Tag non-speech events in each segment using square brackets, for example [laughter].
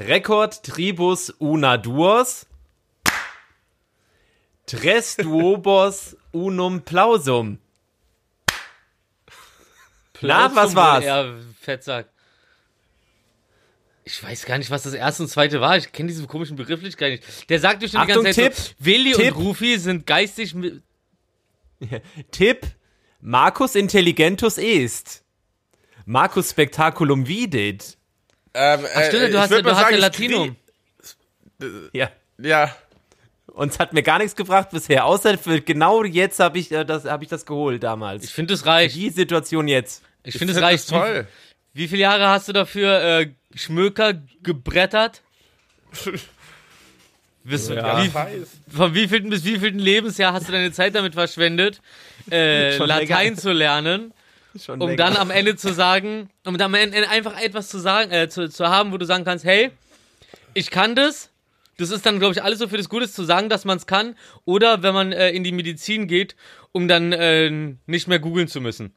Record tribus una duos. Tres duobos unum plausum. Na, was war's? Ja, Fettsack. Ich weiß gar nicht, was das erste und zweite war. Ich kenne diese komischen Begrifflichkeit nicht. Der sagt bestimmt die Achtung, ganze Zeit Tipp, so, Willi Tipp. und Rufi sind geistig... [laughs] Tipp: Marcus intelligentus est. Marcus spectaculum vidit. Ähm, Ach stimmt, äh, du ich hast, würd du mal hast ja sagen, ich Latinum. Ja. Ja, Uns hat mir gar nichts gebracht bisher, außer für genau jetzt habe ich, äh, das, hab ich das geholt damals. Ich finde, es reicht. Die Situation jetzt. Ich ich finde, find es reicht. toll. Wie, wie viele Jahre hast du dafür äh, Schmöker gebrettert? [laughs] Bis, Ja. wie, von wievielten bis wievielten Lebensjahr hast du deine Zeit damit verschwendet, [laughs] äh, Latein länger. zu lernen, [laughs] Schon um länger. dann am Ende zu sagen, um dann am Ende einfach etwas zu sagen, äh, zu, zu haben, wo du sagen kannst, hey, ich kann das. Das ist dann, glaube ich, alles so für das Gute zu sagen, dass man es kann. Oder wenn man äh, in die Medizin geht, um dann äh, nicht mehr googeln zu müssen.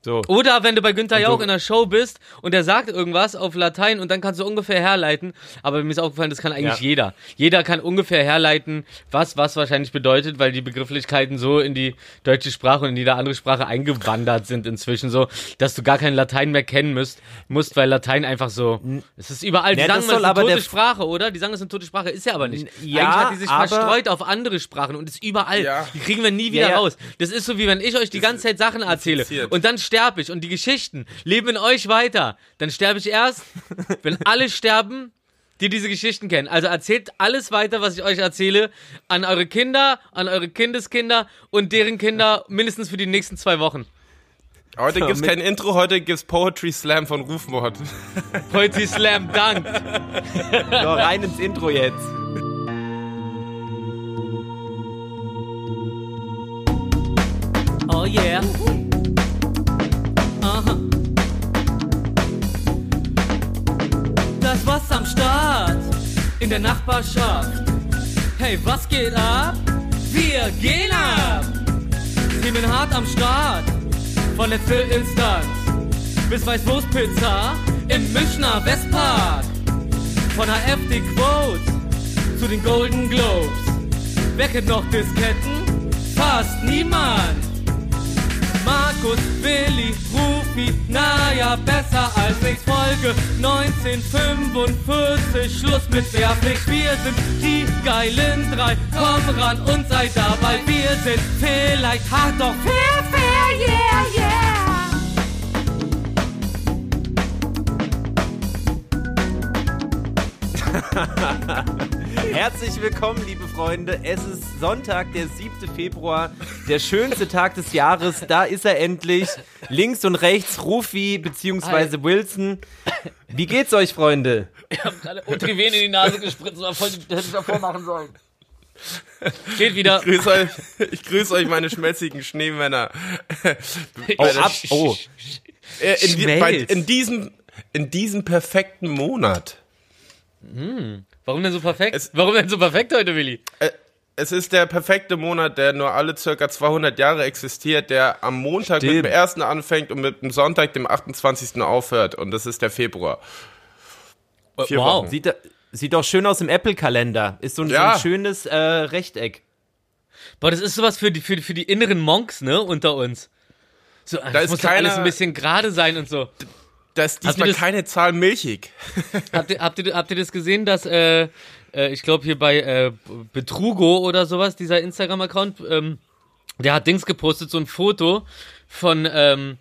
So. Oder wenn du bei Günther Jauch so- in der Show bist und der sagt irgendwas auf Latein und dann kannst du ungefähr herleiten. Aber mir ist aufgefallen, das kann eigentlich Ja. jeder. Jeder kann ungefähr herleiten, was was wahrscheinlich bedeutet, weil die Begrifflichkeiten so in die deutsche Sprache und in jede andere Sprache eingewandert sind inzwischen so, dass du gar kein Latein mehr kennen musst, musst weil Latein einfach so, es ist überall. Die Ja, sagen es ist eine tote Sprache, oder? Die sagen, es ist eine tote Sprache, ist ja aber nicht. Ja, eigentlich hat die sich verstreut auf andere Sprachen und ist überall. Ja. Die kriegen wir nie wieder ja. raus. Das ist so wie wenn ich euch die ganze Zeit Sachen erzähle und dann sterbe ich und die Geschichten leben in euch weiter. Dann sterbe ich erst, [laughs] wenn alle sterben, die diese Geschichten kennen. Also erzählt alles weiter, was ich euch erzähle, an eure Kinder, an eure Kindeskinder und deren Kinder mindestens für die nächsten zwei Wochen. Heute gibt's mit- kein Intro, heute gibt's Poetry Slam von Rufmord. [laughs] Poetry Slam Dank. [laughs] So, rein ins Intro jetzt. Oh yeah. Das was am Start in der Nachbarschaft. Hey, was geht ab? Wir gehen ab. Themen hart am Start. Von letzter Instanz bis Weißwurstpizza im Münchner Westpark. Von HFD Quote zu den Golden Globes. Wer kennt noch Disketten? Fast niemand. Markus, Willi, Rufi, naja, besser als nichts. Folge 1945, Schluss mit Wehrpflicht. Wir sind die geilen drei, komm ran und sei dabei. Wir sind vielleicht hart, doch fair, fair, yeah, yeah. [laughs] Herzlich willkommen, liebe Freunde. Es ist Sonntag, der 7. Februar, der schönste Tag des Jahres. Da ist er endlich. Links und rechts Rufi bzw. Wilson. Wie geht's euch, Freunde? Ich hab gerade Utriven in die Nase gespritzt, voll, hätte ich davor machen sollen. Steht wieder. Grüß euch, ich grüße euch, meine schmelzigen Schneemänner. Oh, ab, oh. Äh, in, bei, Schmelz. in, diesem, in diesem perfekten Monat. Warum denn so perfekt? Es- Warum denn so perfekt heute, Willi? Äh, es ist der perfekte Monat, der nur alle circa 200 Jahre existiert, der am Montag Stimmt. mit dem ersten anfängt und mit dem Sonntag, dem 28. aufhört. Und das ist der Februar. Vier wow. Wochen. Sieht, da- sieht doch schön aus im Apple-Kalender. Ist so ein, so Ja. ein schönes äh, Rechteck. Boah, das ist sowas für die, für, die- für die inneren Monks, ne, unter uns. So, da ist muss keiner- alles ein bisschen gerade sein und so. Da ist diesmal das- keine Zahl milchig. [laughs] Habt ihr, habt ihr, habt ihr das gesehen, dass, äh, äh, ich glaube hier bei äh, Betrugo oder sowas, dieser Instagram-Account, ähm, der hat Dings gepostet, so ein Foto von, ähm,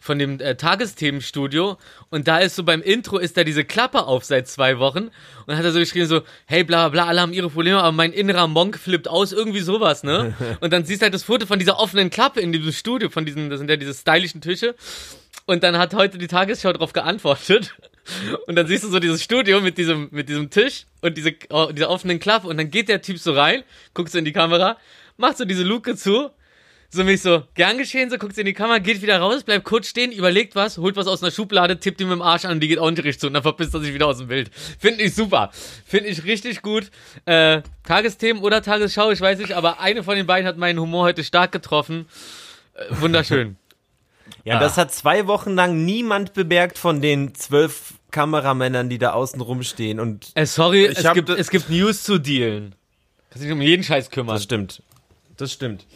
von dem äh, Tagesthemenstudio und da ist so beim Intro ist da diese Klappe auf seit zwei Wochen und dann hat er so geschrieben so, hey bla bla, alle haben ihre Probleme, aber mein innerer Monk flippt aus, irgendwie sowas, ne? [laughs] Und dann siehst du halt das Foto von dieser offenen Klappe in diesem Studio, von diesen, das sind ja diese stylischen Tische und dann hat heute die Tagesschau darauf geantwortet. Und dann siehst du so dieses Studio mit diesem, mit diesem Tisch und diese, oh, dieser offenen Klappe. Und dann geht der Typ so rein, guckt so in die Kamera, macht so diese Luke zu. So mich so, gern geschehen, so guckt so in die Kamera, geht wieder raus, bleibt kurz stehen, überlegt was, holt was aus einer Schublade, tippt ihm mit dem Arsch an die geht auch nicht richtig zu und dann verpisst er sich wieder aus dem Bild. Finde ich super. Finde ich richtig gut. Äh, Tagesthemen oder Tagesschau, ich weiß nicht, aber eine von den beiden hat meinen Humor heute stark getroffen. Äh, wunderschön. Ja, das hat zwei Wochen lang niemand bemerkt von den zwölf Kameramännern, die da außen rumstehen und Äh, sorry, Ich es gibt, es gibt News zu dealen. Kannst dich um jeden Scheiß kümmern. das stimmt. Das stimmt.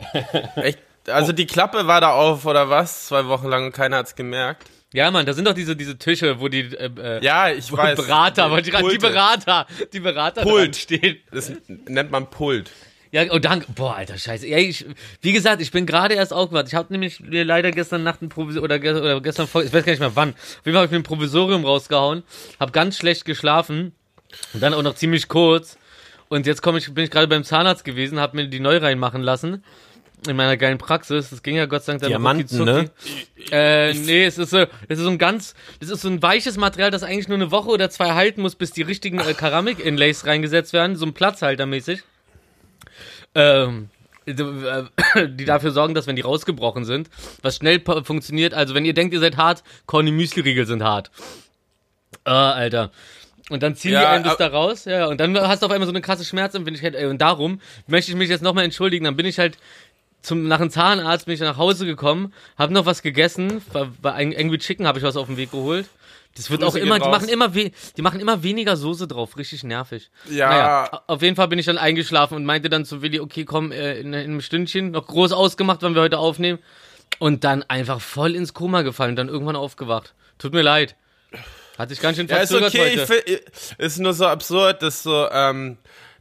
[laughs] Echt? Also die Klappe war da auf oder was? Zwei Wochen lang und keiner hat's gemerkt. Ja, Mann, da sind doch diese, diese Tische, wo die äh, äh, Ja, ich weiß. Berater, die Pulte. Berater, die Berater Pult. stehen. Das nennt man Pult. Ja, oh danke. Boah, alter Scheiße. Ja, ich, wie gesagt, ich bin gerade erst aufgewacht. Ich habe nämlich mir leider gestern Nacht ein Provisorium, oder, ge- oder gestern, vor- ich weiß gar nicht mehr wann. Auf jeden Fall habe ich mir ein Provisorium rausgehauen, habe ganz schlecht geschlafen und dann auch noch ziemlich kurz. Und jetzt komm ich, bin ich gerade beim Zahnarzt gewesen, habe mir die neu reinmachen lassen. In meiner geilen Praxis. Das ging ja Gott sei Dank dann Diamanten, ne? Äh, nee, es ist so, es ist so ein ganz, das ist so ein weiches Material, das eigentlich nur eine Woche oder zwei halten muss, bis die richtigen äh, Keramik-Inlays reingesetzt werden, so ein Platzhaltermäßig. Ähm, die äh, [coughs] die dafür sorgen, dass wenn die rausgebrochen sind, was schnell funktioniert, also wenn ihr denkt, ihr seid hart, Corny Müsli-Riegel sind hart. Ah, Alter. Und dann ziehen die Ja, einen das ab- da raus, ja, und dann hast du auf einmal so eine krasse Schmerzempfindlichkeit, ey, und darum möchte ich mich jetzt nochmal entschuldigen, dann bin ich halt zum, nach dem Zahnarzt bin ich nach Hause gekommen, habe noch was gegessen, ein- irgendwie Chicken habe ich was auf den Weg geholt. Das wird Grüße auch immer, die machen immer, die machen immer weniger Soße drauf, richtig nervig. Ja. Naja, auf jeden Fall bin ich dann eingeschlafen und meinte dann zu Willi, okay, komm, äh, in, in einem Stündchen, noch groß ausgemacht, wann wir heute aufnehmen. Und dann einfach voll ins Koma gefallen und dann irgendwann aufgewacht. Tut mir leid. Hat sich ganz schön Ja, ist verzögert okay. Ich heute. find, ist nur so absurd, dass so, ähm,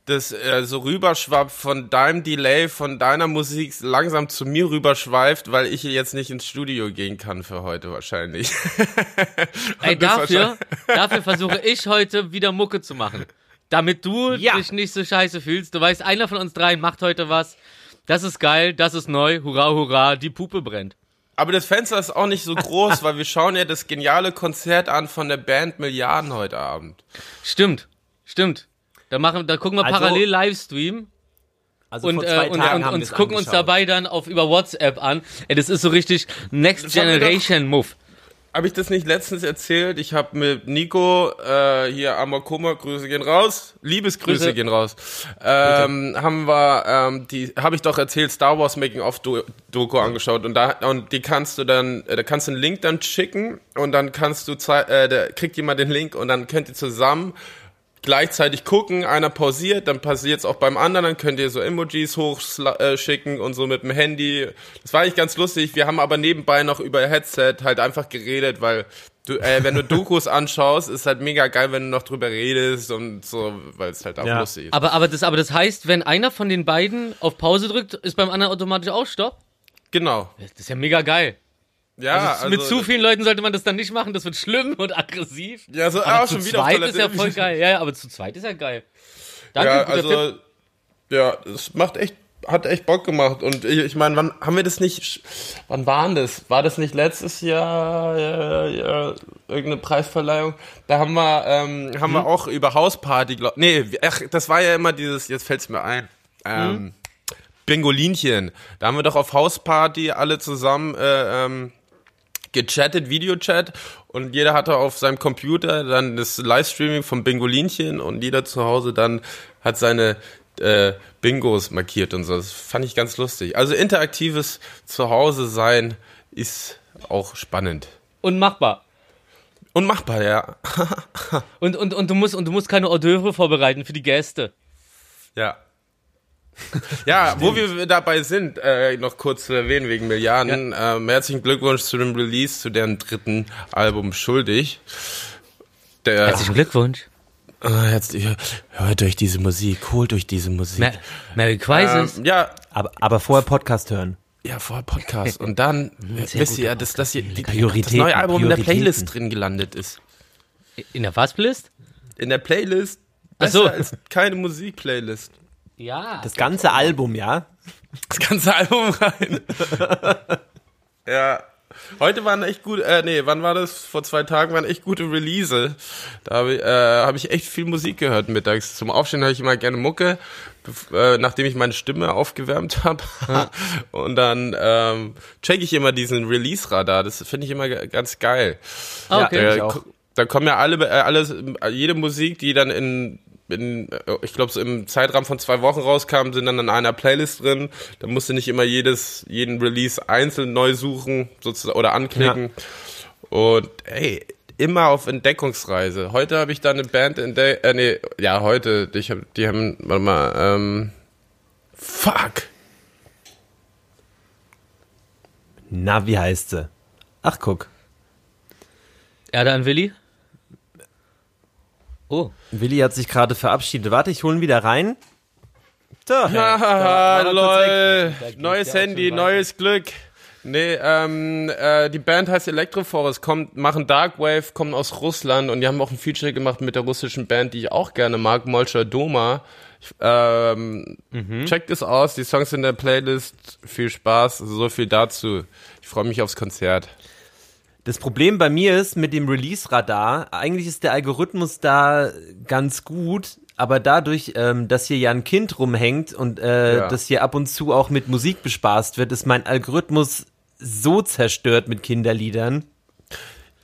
das äh, so rüberschwappt von deinem Delay, von deiner Musik langsam zu mir rüberschweift, weil ich jetzt nicht ins Studio gehen kann für heute wahrscheinlich. [laughs] Ey, dafür, [laughs] dafür versuche ich heute wieder Mucke zu machen. Damit du Ja. dich nicht so scheiße fühlst. Du weißt, einer von uns dreien macht heute was. Das ist geil, das ist neu. Hurra, hurra, die Puppe brennt. Aber das Fenster ist auch nicht so groß, [laughs] weil wir schauen ja das geniale Konzert an von der Band Milliarden heute Abend. Stimmt, stimmt. Da machen, da gucken wir Also- parallel Livestream Also und, vor äh, und, Tagen und haben uns wir's gucken uns angeschaut. dabei dann auf über WhatsApp an. Ey, das ist so richtig Next Das wir doch- Generation Move. Habe ich das nicht letztens erzählt? Ich habe mit Nico, äh, hier Amakoma, Grüße gehen raus, Liebesgrüße Grüße. gehen raus, ähm, haben wir, ähm, die, habe ich doch erzählt, Star Wars Making of Do Doku angeschaut und da und die kannst du dann, äh, da kannst du einen Link dann schicken und dann kannst du, äh, da kriegt jemand den Link und dann könnt ihr zusammen gleichzeitig gucken, einer pausiert, dann passiert es auch beim anderen, dann könnt ihr so Emojis hochschicken äh, schicken und so mit dem Handy. Das war eigentlich ganz lustig. Wir haben aber nebenbei noch über Headset halt einfach geredet, weil du, äh, wenn du [laughs] Dokus anschaust, ist halt mega geil, wenn du noch drüber redest und so, weil es halt auch Ja. lustig ist. Aber, aber, das, aber das heißt, wenn einer von den beiden auf Pause drückt, ist beim anderen automatisch auch Stopp? Genau. Das ist ja mega geil. Ja, also, mit zu vielen Leuten sollte man das dann nicht machen, das wird schlimm [laughs] und aggressiv. Ja, so, Aber ah, zu schon wieder zweit ist ja voll geil. Ja, aber zu zweit ist ja geil. Danke, Ja, guter Tipp. also, ja, es macht echt, hat echt Bock gemacht. Und ich, ich meine, wann haben wir das nicht, wann waren das? War das nicht letztes Jahr, ja, ja, irgendeine Preisverleihung? Da haben wir, ähm, haben wir auch über Hausparty, glaub, nee, ach, das war ja immer dieses, jetzt fällt's mir ein, ähm, Bingolinchen. Da haben wir doch auf Hausparty alle zusammen, äh, ähm, gechattet, Videochat und jeder hatte auf seinem Computer dann das Livestreaming vom Bingolinchen und jeder zu Hause dann hat seine äh, Bingos markiert und so. Das fand ich ganz lustig. Also interaktives Zuhause sein ist auch spannend. Und machbar. Und machbar, ja. [laughs] Und, und, und, du musst, und du musst keine Hors d'oeuvre vorbereiten für die Gäste. Ja. [laughs] Ja, wo wir dabei sind, äh, noch kurz zu erwähnen wegen Milliarden. Ähm, herzlichen Glückwunsch zu dem Release, zu deren dritten Album Schuldig. Der, Herzlichen Glückwunsch. Ah, jetzt, hört euch diese Musik, holt euch diese Musik. Ma Merry Crisis. ähm, ja, Aber, aber vorher Podcast hören. ja, vorher Podcast. Und dann [laughs] sehr wisst ihr, dass, dass ihr, die, das neue Album in der. Playlist drin gelandet ist. In der Fastplaylist? In der Playlist Ach besser so. als keine Musikplaylist. Ja. Das ganze Album, ja? Das ganze Album rein. [laughs] ja. Heute waren echt gut, äh, nee, wann war das? Vor zwei Tagen waren echt gute Release. Da habe ich, äh, hab ich echt viel Musik gehört mittags. Zum Aufstehen höre ich immer gerne Mucke, äh, nachdem ich meine Stimme aufgewärmt habe. [laughs] Und dann ähm, check ich immer diesen Release-Radar. Das finde ich immer ganz geil. Ah, okay. Ja, Äh, ich auch. ko- da kommen ja alle, äh, alles, jede Musik, die dann in, in äh, ich glaube, so im Zeitrahmen von zwei Wochen rauskam, sind dann in einer Playlist drin. Da musst du nicht immer jedes, jeden Release einzeln neu suchen sozusagen, oder anklicken. Und ey, immer auf Entdeckungsreise. Heute habe ich da eine Band entdeckt, äh, nee, ja, heute, ich hab, die haben, warte mal, ähm, fuck. Na, wie heißt sie? Ach, guck. Erde an Willi? Oh. Willi hat sich gerade verabschiedet. Warte, ich hole ihn wieder rein. So, hey, [laughs] da er kurz lol. Neues Handy, neues Glück. Nee, ähm, äh, die Band heißt Electroforest, kommt, machen Darkwave, kommen aus Russland und die haben auch ein Feature gemacht mit der russischen Band, die ich auch gerne mag, Molcher Doma. Ich, ähm, Checkt es aus, die Songs in der Playlist, viel Spaß, so viel dazu. Ich freue mich aufs Konzert. Das Problem bei mir ist mit dem Release-Radar, eigentlich ist der Algorithmus da ganz gut, aber dadurch, ähm, dass hier ja ein Kind rumhängt und äh, Ja. das hier ab und zu auch mit Musik bespaßt wird, ist mein Algorithmus so zerstört mit Kinderliedern.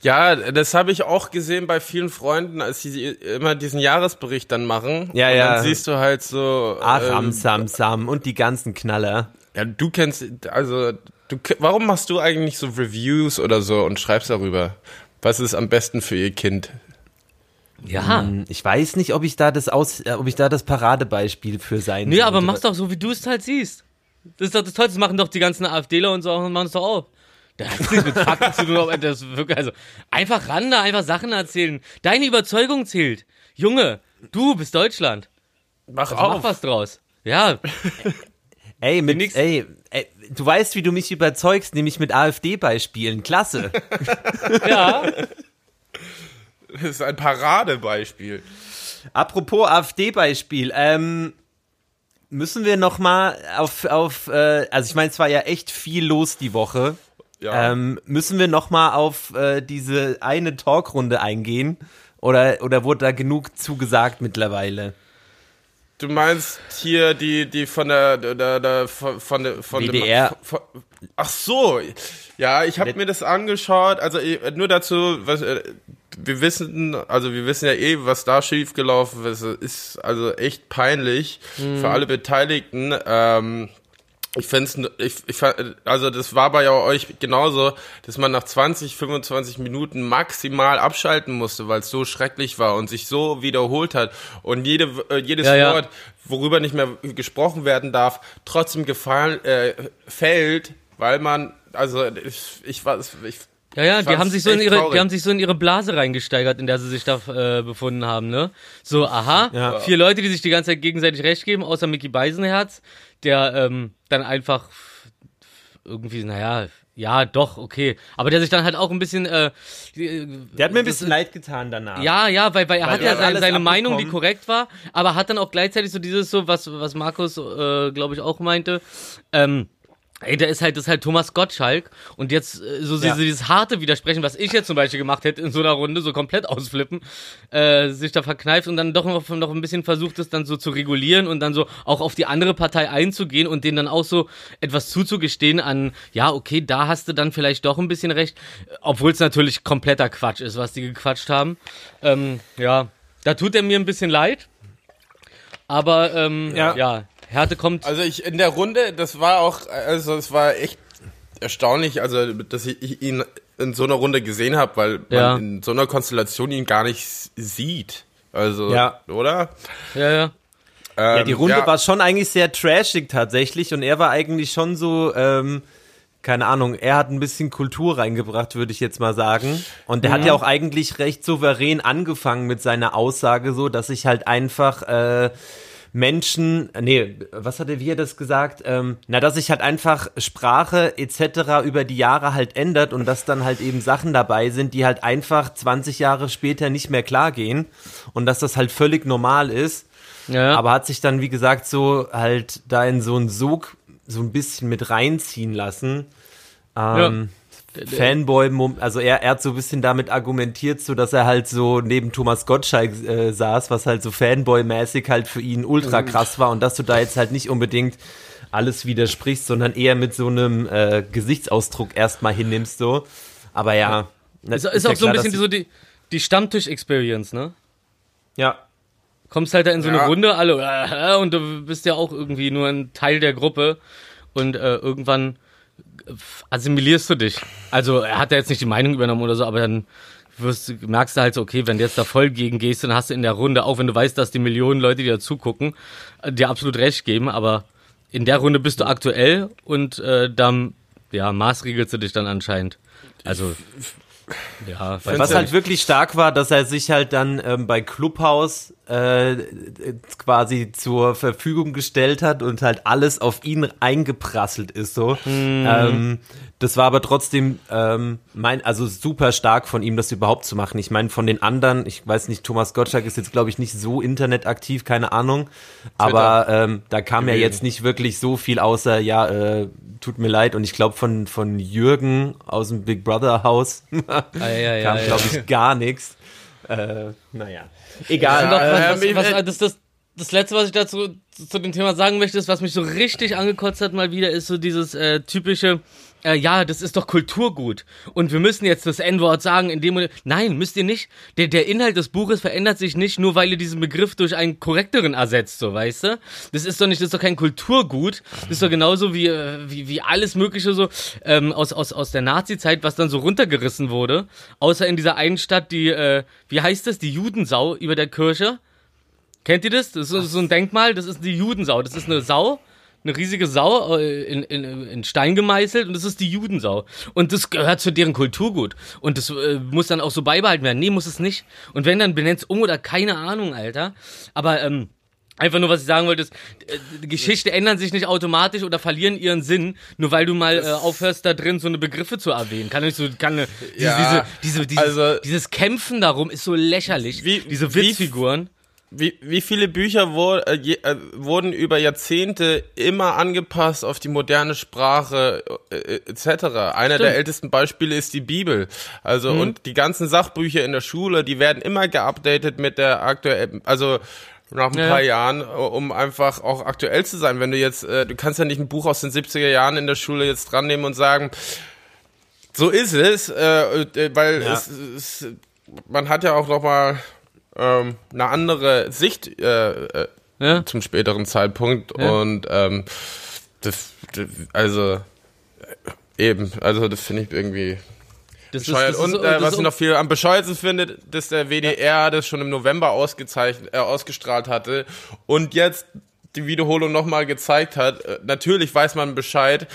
Ja, das habe ich auch gesehen bei vielen Freunden, als sie immer diesen Jahresbericht dann machen. Ja, und ja. Dann siehst du halt so. Aram, ähm, Sam, Sam und die ganzen Knaller. Ja, du kennst, also, du, warum machst du eigentlich so Reviews oder so und schreibst darüber? Was ist am besten für ihr Kind? Ja. Hm, Ich weiß nicht, ob ich da das aus, äh, ob ich da das Paradebeispiel für sein Nee, aber sollte. mach's doch so, wie du es halt siehst. Das ist doch das Tollste, das machen doch die ganzen AfDler und so auch, machen es doch auch. Da hat nichts mit Fakten zu tun, aber das ist wirklich, also, einfach ran da, einfach Sachen erzählen. Deine Überzeugung zählt. Junge, du bist Deutschland. Mach Also mach was draus. Ja, [laughs] Ey, mit, nix- ey, ey, du weißt, wie du mich überzeugst, nämlich mit AfD-Beispielen. Klasse. [laughs] ja. Das ist ein Paradebeispiel. Apropos AfD-Beispiel, ähm, müssen wir noch mal auf, auf äh, also ich meine, es war ja echt viel los die Woche. Ja. Ähm, müssen wir noch mal auf äh, diese eine Talkrunde eingehen? Oder, oder wurde da genug zugesagt mittlerweile? Du meinst hier die, die von der, der, der von, der, von WDR. Dem, von, ach so. Ja, ich habe mir das angeschaut. Also nur dazu, was, äh, wir wissen, also wir wissen ja eh, was da schiefgelaufen ist. Ist also echt peinlich für alle Beteiligten. Ähm, ich fände ich, ich, also das war bei euch genauso, dass man nach 20, 25 Minuten maximal abschalten musste, weil es so schrecklich war und sich so wiederholt hat und jede, äh, jedes Ja, ja. Wort, worüber nicht mehr gesprochen werden darf, trotzdem gefallen, äh, fällt, weil man, also ich, ich ich, Ja, ja, die haben sich so in ihre, traurig. die haben sich so in ihre Blase reingesteigert, in der sie sich da äh, befunden haben, ne? So, aha, Ja. vier Leute, die sich die ganze Zeit gegenseitig recht geben, außer Mickey Beisenherz, der ähm, dann einfach irgendwie, naja, ja, doch, okay. Aber der sich dann halt auch ein bisschen, äh, Der hat mir ein bisschen leid getan danach. ja, ja, weil, weil er Weil hat ja seine, seine Meinung, die korrekt war, aber hat dann auch gleichzeitig so dieses so, was, was Markus, äh, glaube ich, auch meinte, ähm, Ey, der ist halt, das ist halt Thomas Gottschalk und jetzt äh, so Ja. diese, dieses harte Widersprechen, was ich jetzt zum Beispiel gemacht hätte in so einer Runde, so komplett ausflippen, äh, sich da verkneift und dann doch noch, noch ein bisschen versucht, es dann so zu regulieren und dann so auch auf die andere Partei einzugehen und denen dann auch so etwas zuzugestehen an, ja, okay, da hast du dann vielleicht doch ein bisschen recht, obwohl es natürlich kompletter Quatsch ist, was die gequatscht haben. Ähm, ja, da tut er mir ein bisschen leid, aber ähm, Ja. ja. Härte kommt. Also ich in der Runde, das war auch, also es war echt erstaunlich, also dass ich ihn in so einer Runde gesehen habe, weil Ja. man in so einer Konstellation ihn gar nicht sieht. Also, Ja. oder? ja, ja. Ja, die Ähm, Runde ja. war schon eigentlich sehr trashig tatsächlich und er war eigentlich schon so, ähm, keine Ahnung, er hat ein bisschen Kultur reingebracht, würde ich jetzt mal sagen. Und der hat ja auch eigentlich recht souverän angefangen mit seiner Aussage so, dass ich halt einfach äh, Menschen, nee, was hat wie er das gesagt? Ähm, na, dass sich halt einfach Sprache etc. über die Jahre halt ändert und dass dann halt eben Sachen dabei sind, die halt einfach 20 Jahre später nicht mehr klar gehen und dass das halt völlig normal ist. ja. Aber hat sich dann, wie gesagt, so halt da in so einen Sog so ein bisschen mit reinziehen lassen. Ähm, Fanboy, also er, er hat so ein bisschen damit argumentiert, so dass er halt so neben Thomas Gottschalk äh, saß, was halt so Fanboy-mäßig halt für ihn ultra krass war und dass du da jetzt halt nicht unbedingt alles widersprichst, sondern eher mit so einem äh, Gesichtsausdruck erstmal hinnimmst so. Aber ja. Ist, na- ist ja auch so ein klar, bisschen so die, die Stammtisch-Experience, ne? Ja, Kommst halt da in so eine Ja. Runde, alle, äh, [laughs] und du bist ja auch irgendwie nur ein Teil der Gruppe und äh, irgendwann assimilierst du dich. Also er hat ja jetzt nicht die Meinung übernommen oder so, aber dann wirst, merkst du halt so, okay, wenn du jetzt da voll gegen gehst, dann hast du in der Runde, auch wenn du weißt, dass die Millionen Leute, die da zugucken, äh, dir absolut recht geben, aber in der Runde bist du aktuell und äh, dann, ja, maßregelst du dich dann anscheinend. Also, ja, Was halt wirklich stark war, dass er sich halt dann ähm, bei Clubhouse äh, quasi zur Verfügung gestellt hat und halt alles auf ihn eingeprasselt ist so. Ähm, das war aber trotzdem ähm, mein, also super stark von ihm, das überhaupt zu machen. Ich meine, von den anderen, ich weiß nicht, Thomas Gottschalk ist jetzt glaube ich nicht so internetaktiv, keine Ahnung, aber ähm, da kam ja jetzt nicht wirklich so viel außer ja, äh, tut mir leid und ich glaube von von Jürgen aus dem Big Brother Haus [laughs] Ah, ja, ja, kam, ja. glaube ich, gar nichts. Äh, naja. Egal. Noch, was, was, was, das, das, das letzte, was ich dazu zu dem Thema sagen möchte, ist, was mich so richtig angekotzt hat mal wieder, ist so dieses äh, typische, äh, ja, das ist doch Kulturgut und wir müssen jetzt das N-Wort sagen, in dem nein, müsst ihr nicht. Der, der Inhalt des Buches verändert sich nicht, nur weil ihr diesen Begriff durch einen korrekteren ersetzt, so weißt du. Das ist doch nicht, das ist doch kein Kulturgut. Das ist doch genauso wie äh, wie, wie alles Mögliche so ähm, aus aus aus der Nazi-Zeit, was dann so runtergerissen wurde, außer in dieser einen Stadt, die äh, wie heißt das, die Judensau über der Kirche. Kennt ihr das? Das ist so- so ein Denkmal, das ist die Judensau. Das ist eine Sau, eine riesige Sau äh, in, in, in Stein gemeißelt und das ist die Judensau. Und das gehört zu deren Kulturgut. Und das äh, muss dann auch so beibehalten werden. Nee, muss es nicht. Und wenn, dann benennt's um oder keine Ahnung, Alter. Aber, ähm, Einfach nur, was ich sagen wollte, ist, äh, Geschichte ändern sich nicht automatisch oder verlieren ihren Sinn, nur weil du mal äh, aufhörst, da drin so eine Begriffe zu erwähnen. Kann nicht so, kann, äh, diese, Ja, diese, diese, dieses, also- dieses Kämpfen darum ist so lächerlich. Wie- diese Witzfiguren. Wie, wie viele Bücher wo, äh, je, äh, wurden über Jahrzehnte immer angepasst auf die moderne Sprache äh, äh, etc. Einer der ältesten Beispiele ist die Bibel. Also Mhm. und die ganzen Sachbücher in der Schule, die werden immer geupdatet mit der aktuellen, also nach ein Ja. paar Jahren, um einfach auch aktuell zu sein. Wenn du jetzt, äh, du kannst ja nicht ein Buch aus den 70er Jahren in der Schule jetzt dran nehmen und sagen, so ist es, äh, weil Ja. es, es, man hat ja auch noch mal ähm, eine andere Sicht äh, äh, Ja? zum späteren Zeitpunkt Ja. und ähm, das, das, also äh, eben, also das finde ich irgendwie Das bescheuert. das und äh, das was ist ich noch viel am bescheuertsten finde, dass der WDR das schon im November ausgezeichnet, äh, ausgestrahlt hatte und jetzt die Wiederholung nochmal gezeigt hat. Äh, Natürlich weiß man Bescheid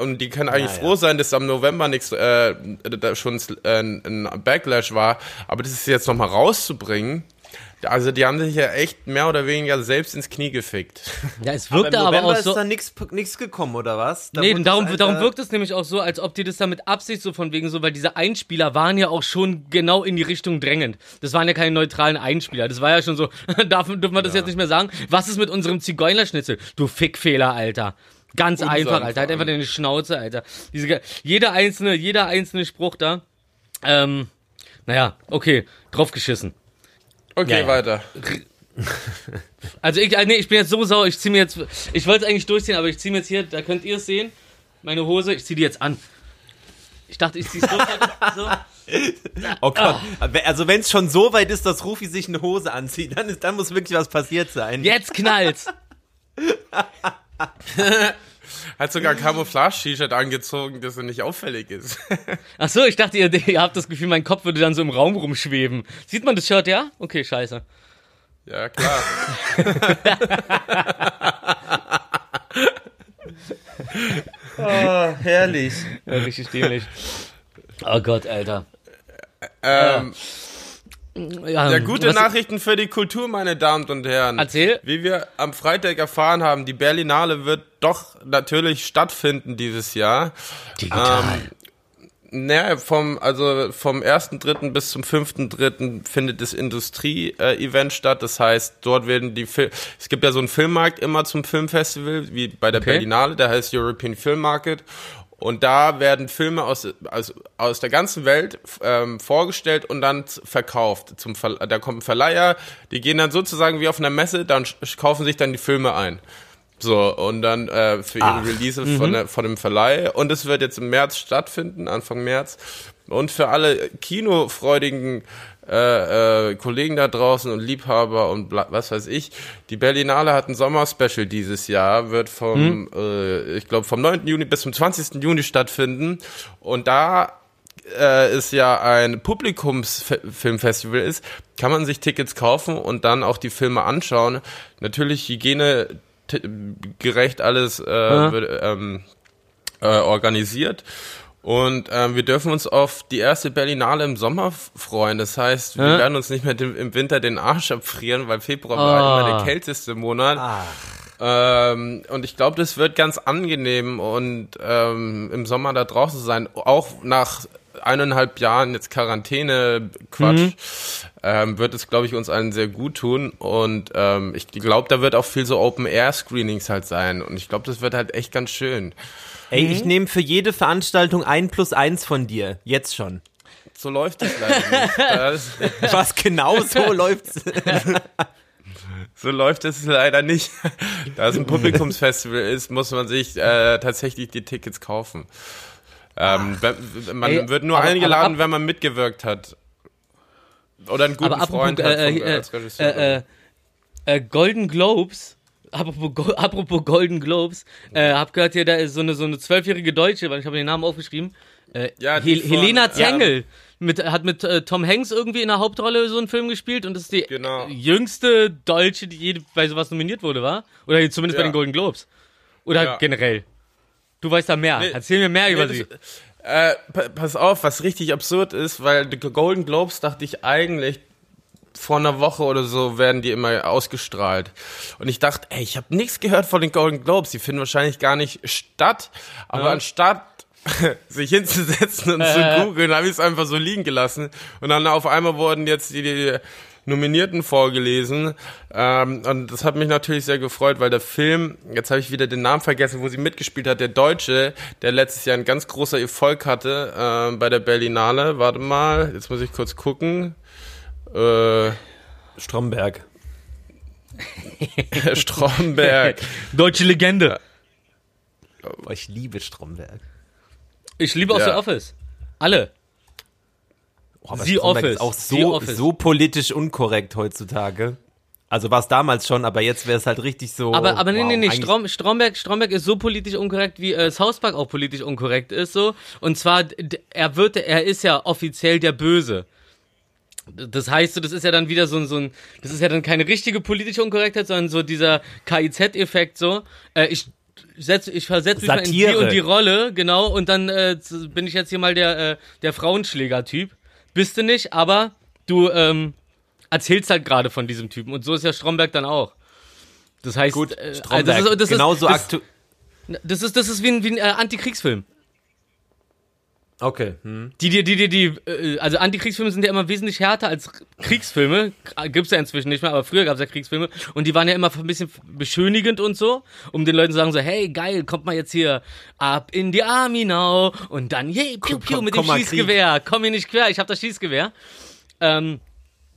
und die können eigentlich Ja, ja. froh sein, dass am November nichts äh, da schon äh, ein Backlash war, aber das ist jetzt nochmal rauszubringen. Also die haben sich ja echt mehr oder weniger selbst ins Knie gefickt. [laughs] Ja, es aber wirkte im aber, November auch ist so. da nichts gekommen, oder was? Da Nee, darum, das darum wirkt es nämlich auch so, als ob die das da mit Absicht so von wegen so, weil diese Einspieler waren ja auch schon genau in die Richtung drängend. Das waren ja keine neutralen Einspieler. Das war ja schon so, [laughs] darf, dürfen wir das jetzt nicht mehr sagen? Was ist mit unserem Zigeunerschnitzel? Du Fickfehler, Alter. Ganz Unseren einfach, Alter. Halt einfach deine Schnauze, Alter. Diese, jeder einzelne, jeder einzelne Spruch da. Ähm, naja, okay, draufgeschissen. Okay, Ja, ja. weiter. [laughs] Also ich, äh, nee, ich bin jetzt so sauer, ich zieh mir jetzt, ich wollte es eigentlich durchziehen, aber ich zieh mir jetzt hier, da könnt ihr es sehen, meine Hose, ich zieh die jetzt an. Ich dachte, ich zieh's durch. [laughs] so. Oh Gott. Also wenn es schon so weit ist, dass Rufi sich eine Hose anzieht, dann, ist, dann muss wirklich was passiert sein. Jetzt knallt's. [laughs] Hat sogar ein Camouflage-T-Shirt angezogen, das so nicht auffällig ist. [laughs] Ach so, ich dachte, ihr, ihr habt das Gefühl, mein Kopf würde dann so im Raum rumschweben. Sieht man das Shirt, ja? Okay, scheiße. ja, klar. [laughs] Oh, herrlich. Ja, richtig dämlich. Oh Gott, Alter. Ähm, Ja, ja, gute Nachrichten für die Kultur, meine Damen und Herren. Erzähl. Wie wir am Freitag erfahren haben, die Berlinale wird doch natürlich stattfinden dieses Jahr. Digital. Naja, vom, also vom 1.3. bis zum 5.3. findet das Industrie-Event statt. Das heißt, dort werden die Fil es gibt ja so einen Filmmarkt immer zum Filmfestival, wie bei der Okay. Berlinale, der heißt European Film Market. Und da werden Filme aus, aus, aus der ganzen Welt ähm, vorgestellt und dann verkauft. Zum Ver da kommt ein Verleiher, die gehen dann sozusagen wie auf einer Messe, dann kaufen sich dann die Filme ein. So, und dann äh, für ihre Ach. Release von, der, von dem Verleih. Und es wird jetzt im März stattfinden, Anfang März. Und für alle kinofreudigen äh, äh, Kollegen da draußen und Liebhaber und was weiß ich, die Berlinale hat ein Sommerspecial dieses Jahr, wird vom, äh, ich glaube, vom 9. Juni bis zum 20. Juni stattfinden. Und da äh, es ja ein Publikumsfilmfestival ist, kann man sich Tickets kaufen und dann auch die Filme anschauen. Natürlich Hygiene gerecht alles äh, wird, ähm, äh, organisiert. Und ähm, wir dürfen uns auf die erste Berlinale im Sommer freuen. Das heißt, wir Ja. werden uns nicht mehr dem, im Winter den Arsch abfrieren, weil Februar Ah. war immer der kälteste Monat. Ähm, und ich glaube, das wird ganz angenehm und ähm, im Sommer da draußen sein, auch nach eineinhalb Jahren jetzt Quarantäne, Quatsch, ähm, wird es, glaube ich, uns allen sehr gut tun. Und ähm, ich glaube, da wird auch viel so Open-Air-Screenings halt sein. Und ich glaube, das wird halt echt ganz schön. Ey, Mhm. ich nehme für jede Veranstaltung ein plus eins von dir. Jetzt schon. So läuft es leider nicht. [laughs] Das, [laughs] Was genau so [laughs] läuft's? so läuft es leider nicht. Da es ein Publikumsfestival ist, muss man sich äh, tatsächlich die Tickets kaufen. Ähm, man Ey, wird nur aber- eingeladen, aber ab- wenn man mitgewirkt hat. Oder einen guten Aber apropos, Freund hat äh, vom, äh, als Regisseur. äh, äh, äh, Golden Globes, apropos, Go- [laughs] apropos Golden Globes, äh, hab gehört hier, da ist so eine so eine zwölfjährige Deutsche, weil ich habe den Namen aufgeschrieben, äh, Ja, Hel von- Helena ja. Zengel. Mit, hat mit äh, Tom Hanks irgendwie in der Hauptrolle so einen Film gespielt und ist die Genau. jüngste Deutsche, die je bei sowas nominiert wurde, war? Oder zumindest bei Ja. den Golden Globes. Oder Ja. generell. Du weißt da mehr. Nee. Erzähl mir mehr über Nee, sie. Äh, pa- pass auf, was richtig absurd ist, weil die Golden Globes dachte ich eigentlich vor einer Woche oder so werden die immer ausgestrahlt. Und ich dachte, ey, ich habe nichts gehört von den Golden Globes. Die finden wahrscheinlich gar nicht statt. Aber Ja. anstatt [laughs] sich hinzusetzen und zu Äh. googeln, habe ich es einfach so liegen gelassen. Und dann auf einmal wurden jetzt die, die Nominierten vorgelesen. Ähm, und das hat mich natürlich sehr gefreut, weil der Film, jetzt habe ich wieder den Namen vergessen, wo sie mitgespielt hat, der Deutsche, der letztes Jahr ein ganz großer Erfolg hatte ähm, bei der Berlinale. Warte mal, jetzt muss ich kurz gucken. Äh, Stromberg. [laughs] Stromberg. Deutsche Legende. Boah, ich liebe Stromberg. Ich liebe auch Ja. The Office. Alle. Oh, aber The Office. ist auch so, Office. so politisch unkorrekt heutzutage. Also war es damals schon, aber jetzt wäre es halt richtig so. Aber, aber nee, wow, nee, nee, Strom, Stromberg, Stromberg ist so politisch unkorrekt, wie äh, South Park auch politisch unkorrekt ist, so. Und zwar, er wird, er ist ja offiziell der Böse. Das heißt, so, das ist ja dann wieder so ein, so ein, das ist ja dann keine richtige politische Unkorrektheit, sondern so dieser KIZ-Effekt, so. Äh, ich setz, ich versetze mich mal in die und die Rolle, genau, und dann äh, bin ich jetzt hier mal der, äh, der Frauenschläger-Typ. Bist du nicht, aber du, ähm, erzählst halt gerade von diesem Typen. Und so ist ja Stromberg dann auch. Das heißt, Gut, äh, Stromberg, das ist, das genauso ist, das, aktu das ist, das ist wie ein, wie ein äh, Antikriegsfilm. Okay. Hm. Die, die, die, die, die, äh, also Antikriegsfilme sind ja immer wesentlich härter als Kriegsfilme. Gibt's ja inzwischen nicht mehr, aber früher gab's ja Kriegsfilme. Und die waren ja immer ein bisschen beschönigend und so, um den Leuten zu sagen so, hey, geil, kommt mal jetzt hier ab in die Army now. Und dann, yay, piu, piu, komm- mit komm dem mal Schießgewehr. Komm mir nicht quer, ich hab das Schießgewehr. Ähm,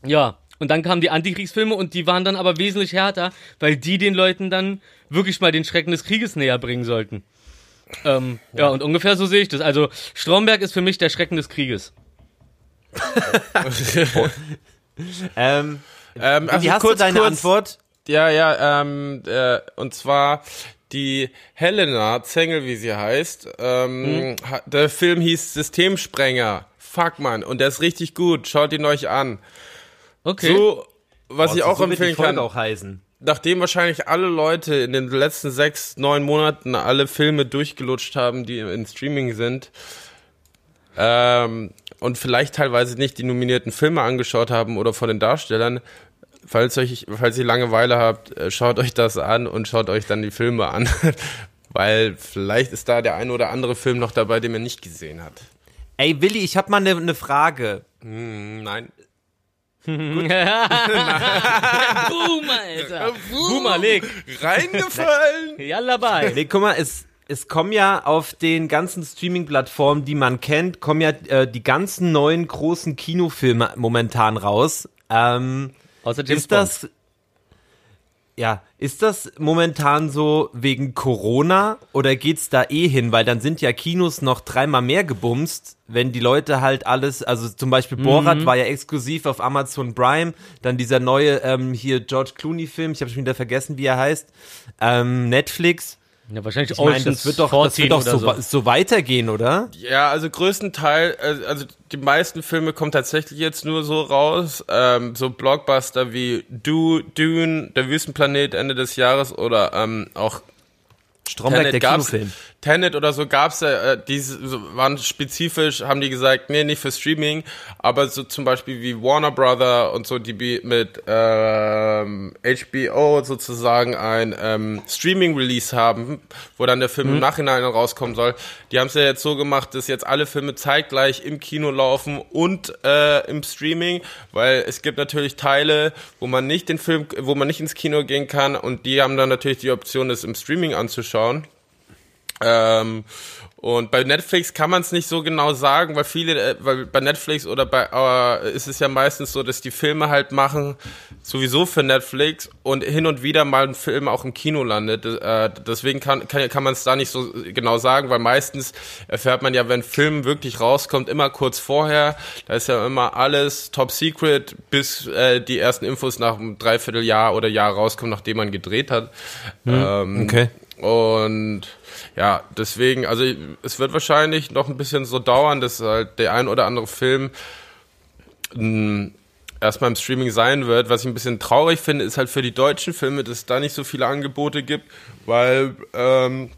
ja. Und dann kamen die Antikriegsfilme und die waren dann aber wesentlich härter, weil die den Leuten dann wirklich mal den Schrecken des Krieges näher bringen sollten. Ähm, ja. und ungefähr so sehe ich das. Also Stromberg ist für mich der Schrecken des Krieges. [laughs] Ähm, ähm, also wie hast kurz, du deine kurz, Antwort? Ja, ja, ähm, äh, und zwar die Helena Zengel, wie sie heißt. Ähm, ha- Der Film hieß Systemsprenger. Fuck man, und der ist richtig gut. Schaut ihn euch an. Okay. So, was Oh, ich auch so empfehlen kann. auch heißen. Nachdem wahrscheinlich alle Leute in den letzten sechs, neun Monaten alle Filme durchgelutscht haben, die in Streaming sind, ähm, und vielleicht teilweise nicht die nominierten Filme angeschaut haben oder von den Darstellern, falls, euch, falls ihr Langeweile habt, äh, schaut euch das an und schaut euch dann die Filme an. [laughs] Weil vielleicht ist da der ein oder andere Film noch dabei, den man nicht gesehen hat. Ey, Willi, ich habe mal eine ne Frage. Hm, nein. [laughs] Boom, Alter. Boomer, leg. Reingefallen! [laughs] Yalla, bye. Nee, guck mal, es, es kommen ja auf den ganzen Streaming-Plattformen, die man kennt, kommen ja äh, die ganzen neuen großen Kinofilme momentan raus. Ähm, Außer James ist das ja, ist das momentan so wegen Corona oder geht's da eh hin? Weil dann sind ja Kinos noch dreimal mehr gebumst, wenn die Leute halt alles, also zum Beispiel Borat war ja exklusiv auf Amazon Prime, dann dieser neue ähm, hier George Clooney Film, ich habe schon wieder vergessen, wie er heißt, ähm, Netflix. Ja, wahrscheinlich Ich Oceans das wird doch, das 14 wird doch so, so. weitergehen, oder? Ja, also größtenteils, äh, also die meisten Filme kommen tatsächlich jetzt nur so raus. Ähm, so Blockbuster wie Du, Dune, Der Wüstenplanet Ende des Jahres oder ähm, auch Stromberg, der gab's, Kinofilm. Tenet oder so gab's ja, äh, so, waren spezifisch, haben die gesagt, nee, nicht für Streaming, aber so zum Beispiel wie Warner Brother und so, die mit ähm, HBO sozusagen ein ähm, Streaming-Release haben, wo dann der Film im Nachhinein rauskommen soll. Die haben es ja jetzt so gemacht, dass jetzt alle Filme zeitgleich im Kino laufen und äh, im Streaming, weil es gibt natürlich Teile, wo man nicht den Film, wo man nicht ins Kino gehen kann und die haben dann natürlich die Option, das im Streaming anzuschauen. Ähm, und bei Netflix kann man es nicht so genau sagen, weil viele, äh, weil bei Netflix oder bei äh, ist es ja meistens so, dass die Filme halt machen sowieso für Netflix und hin und wieder mal ein Film auch im Kino landet. Äh, deswegen kann kann, kann man es da nicht so genau sagen, weil meistens erfährt man ja, wenn ein Film wirklich rauskommt, immer kurz vorher. Da ist ja immer alles top secret, bis äh, die ersten Infos nach einem Dreivierteljahr oder Jahr rauskommen, nachdem man gedreht hat. Ähm, Okay. Und ja, deswegen, also es wird wahrscheinlich noch ein bisschen so dauern, dass halt der ein oder andere Film mh, erstmal im Streaming sein wird. Was ich ein bisschen traurig finde, ist halt für die deutschen Filme, dass es da nicht so viele Angebote gibt, weil ähm,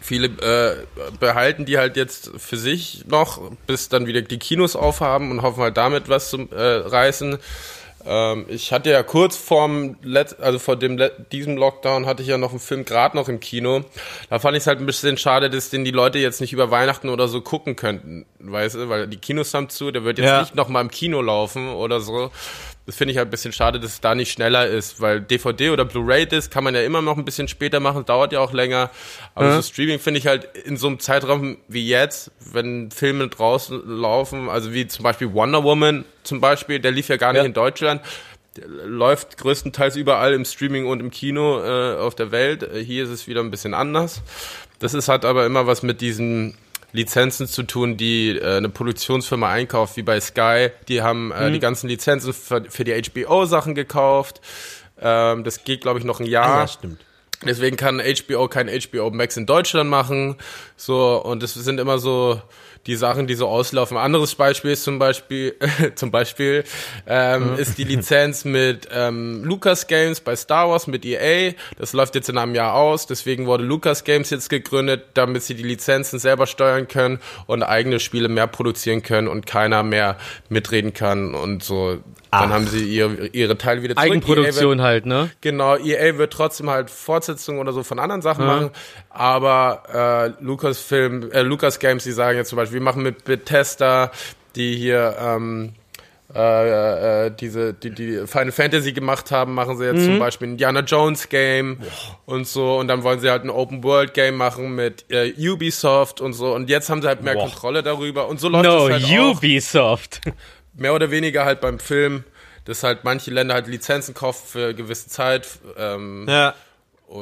viele äh, behalten die halt jetzt für sich noch, bis dann wieder die Kinos aufhaben und hoffen halt damit was zu äh, reißen. Ähm, ich hatte ja kurz vorm Let also vor dem Let diesem Lockdown hatte ich ja noch einen Film gerade noch im Kino. Da fand ich es halt ein bisschen schade, dass den die Leute jetzt nicht über Weihnachten oder so gucken könnten, weißt du, weil die Kinos haben zu, der wird jetzt Ja. nicht noch mal im Kino laufen oder so. Das finde ich halt ein bisschen schade, dass es da nicht schneller ist, weil DVD oder Blu-ray-Disc kann man ja immer noch ein bisschen später machen, dauert ja auch länger. Aber so Streaming finde ich halt in so einem Zeitraum wie jetzt, wenn Filme draußen laufen, also wie zum Beispiel Wonder Woman zum Beispiel, der lief ja gar nicht Ja. in Deutschland, läuft größtenteils überall im Streaming und im Kino äh, auf der Welt. Äh, Hier ist es wieder ein bisschen anders. Das ist halt aber immer was mit diesen Lizenzen zu tun, die äh, eine Produktionsfirma einkauft, wie bei Sky. Die haben äh, die ganzen Lizenzen für, für die HBO-Sachen gekauft. Ähm, das geht, glaube ich, noch ein Jahr. ja, stimmt. Deswegen kann HBO kein HBO Max in Deutschland machen. So, und das sind immer so die Sachen, die so auslaufen. Anderes Beispiel ist zum Beispiel, [laughs] zum Beispiel, ähm, ist die Lizenz mit ähm, Lucas Games bei Star Wars mit EA. Das läuft jetzt in einem Jahr aus. Deswegen wurde Lucas Games jetzt gegründet, damit sie die Lizenzen selber steuern können und eigene Spiele mehr produzieren können und keiner mehr mitreden kann und so. Dann Ach. haben sie ihre, ihre Teile wieder zurück. EA wird- Eigenproduktion halt, ne? Genau, EA wird trotzdem halt Fortsetzungen oder so von anderen Sachen machen, aber äh, Lucasfilm, äh, Lucas Games, die sagen jetzt zum Beispiel, wir machen mit Bethesda, die hier ähm, äh, äh, diese, die, die Final Fantasy gemacht haben, machen sie jetzt zum Beispiel ein Indiana Jones Game und so und dann wollen sie halt ein Open World Game machen mit äh, Ubisoft und so und jetzt haben sie halt mehr Boah. Kontrolle darüber und so läuft No, es halt auch Ubisoft. [laughs] mehr oder weniger halt beim Film, dass halt manche Länder halt Lizenzen kaufen für eine gewisse Zeit. Ähm, Ja.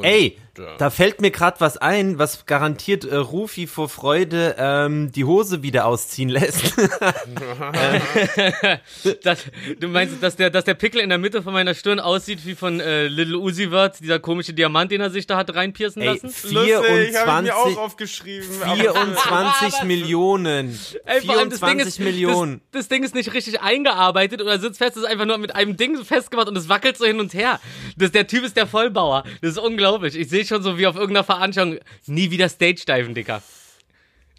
Ey, ja. da fällt mir gerade was ein, was garantiert äh, Rufi vor Freude ähm, die Hose wieder ausziehen lässt. [laughs] [laughs] Das, du meinst, dass der, dass der Pickel in der Mitte von meiner Stirn aussieht wie von äh, Little Uzi Vert, dieser komische Diamant, den er sich da hat reinpiercen Ey, lassen? Lustig, hab ich mir 24 auch aufgeschrieben. aber- 24 Millionen. Ey, vor allem das Ding 24 ist, Millionen. Das, das Ding ist nicht richtig eingearbeitet oder sitzt fest, es ist einfach nur mit einem Ding festgemacht und es wackelt so hin und her. Das, der Typ ist der Vollbauer. Das ist unglaublich. Ich sehe schon so wie auf irgendeiner Veranstaltung, nie wieder Stage-Diven, Dicker.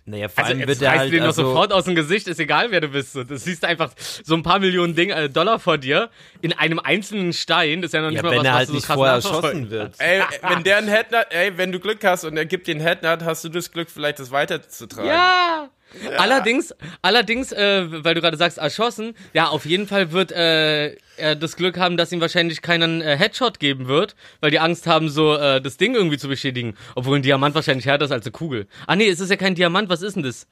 Naja, vor Also allem jetzt wird er reißt halt du den also, sofort aus dem Gesicht, ist egal, wer du bist. So, Das siehst du einfach so ein paar Millionen Ding, äh, Dollar vor dir in einem einzelnen Stein. Das ist ja noch nicht ja, mal wenn was, er was halt du so nicht krass vorher erschossen wird. [laughs] Ey, wenn der einen Headnut, ey, wenn du Glück hast und er gibt dir einen Headnut, hast du das Glück, vielleicht das weiterzutragen. Ja! Allerdings, allerdings, äh, weil du gerade sagst, erschossen, ja, auf jeden Fall wird äh, er das Glück haben, dass ihm wahrscheinlich keinen äh, Headshot geben wird, weil die Angst haben, so äh, das Ding irgendwie zu beschädigen. Obwohl ein Diamant wahrscheinlich härter ist als eine Kugel. Ah nee, es ist ja kein Diamant, was ist denn das?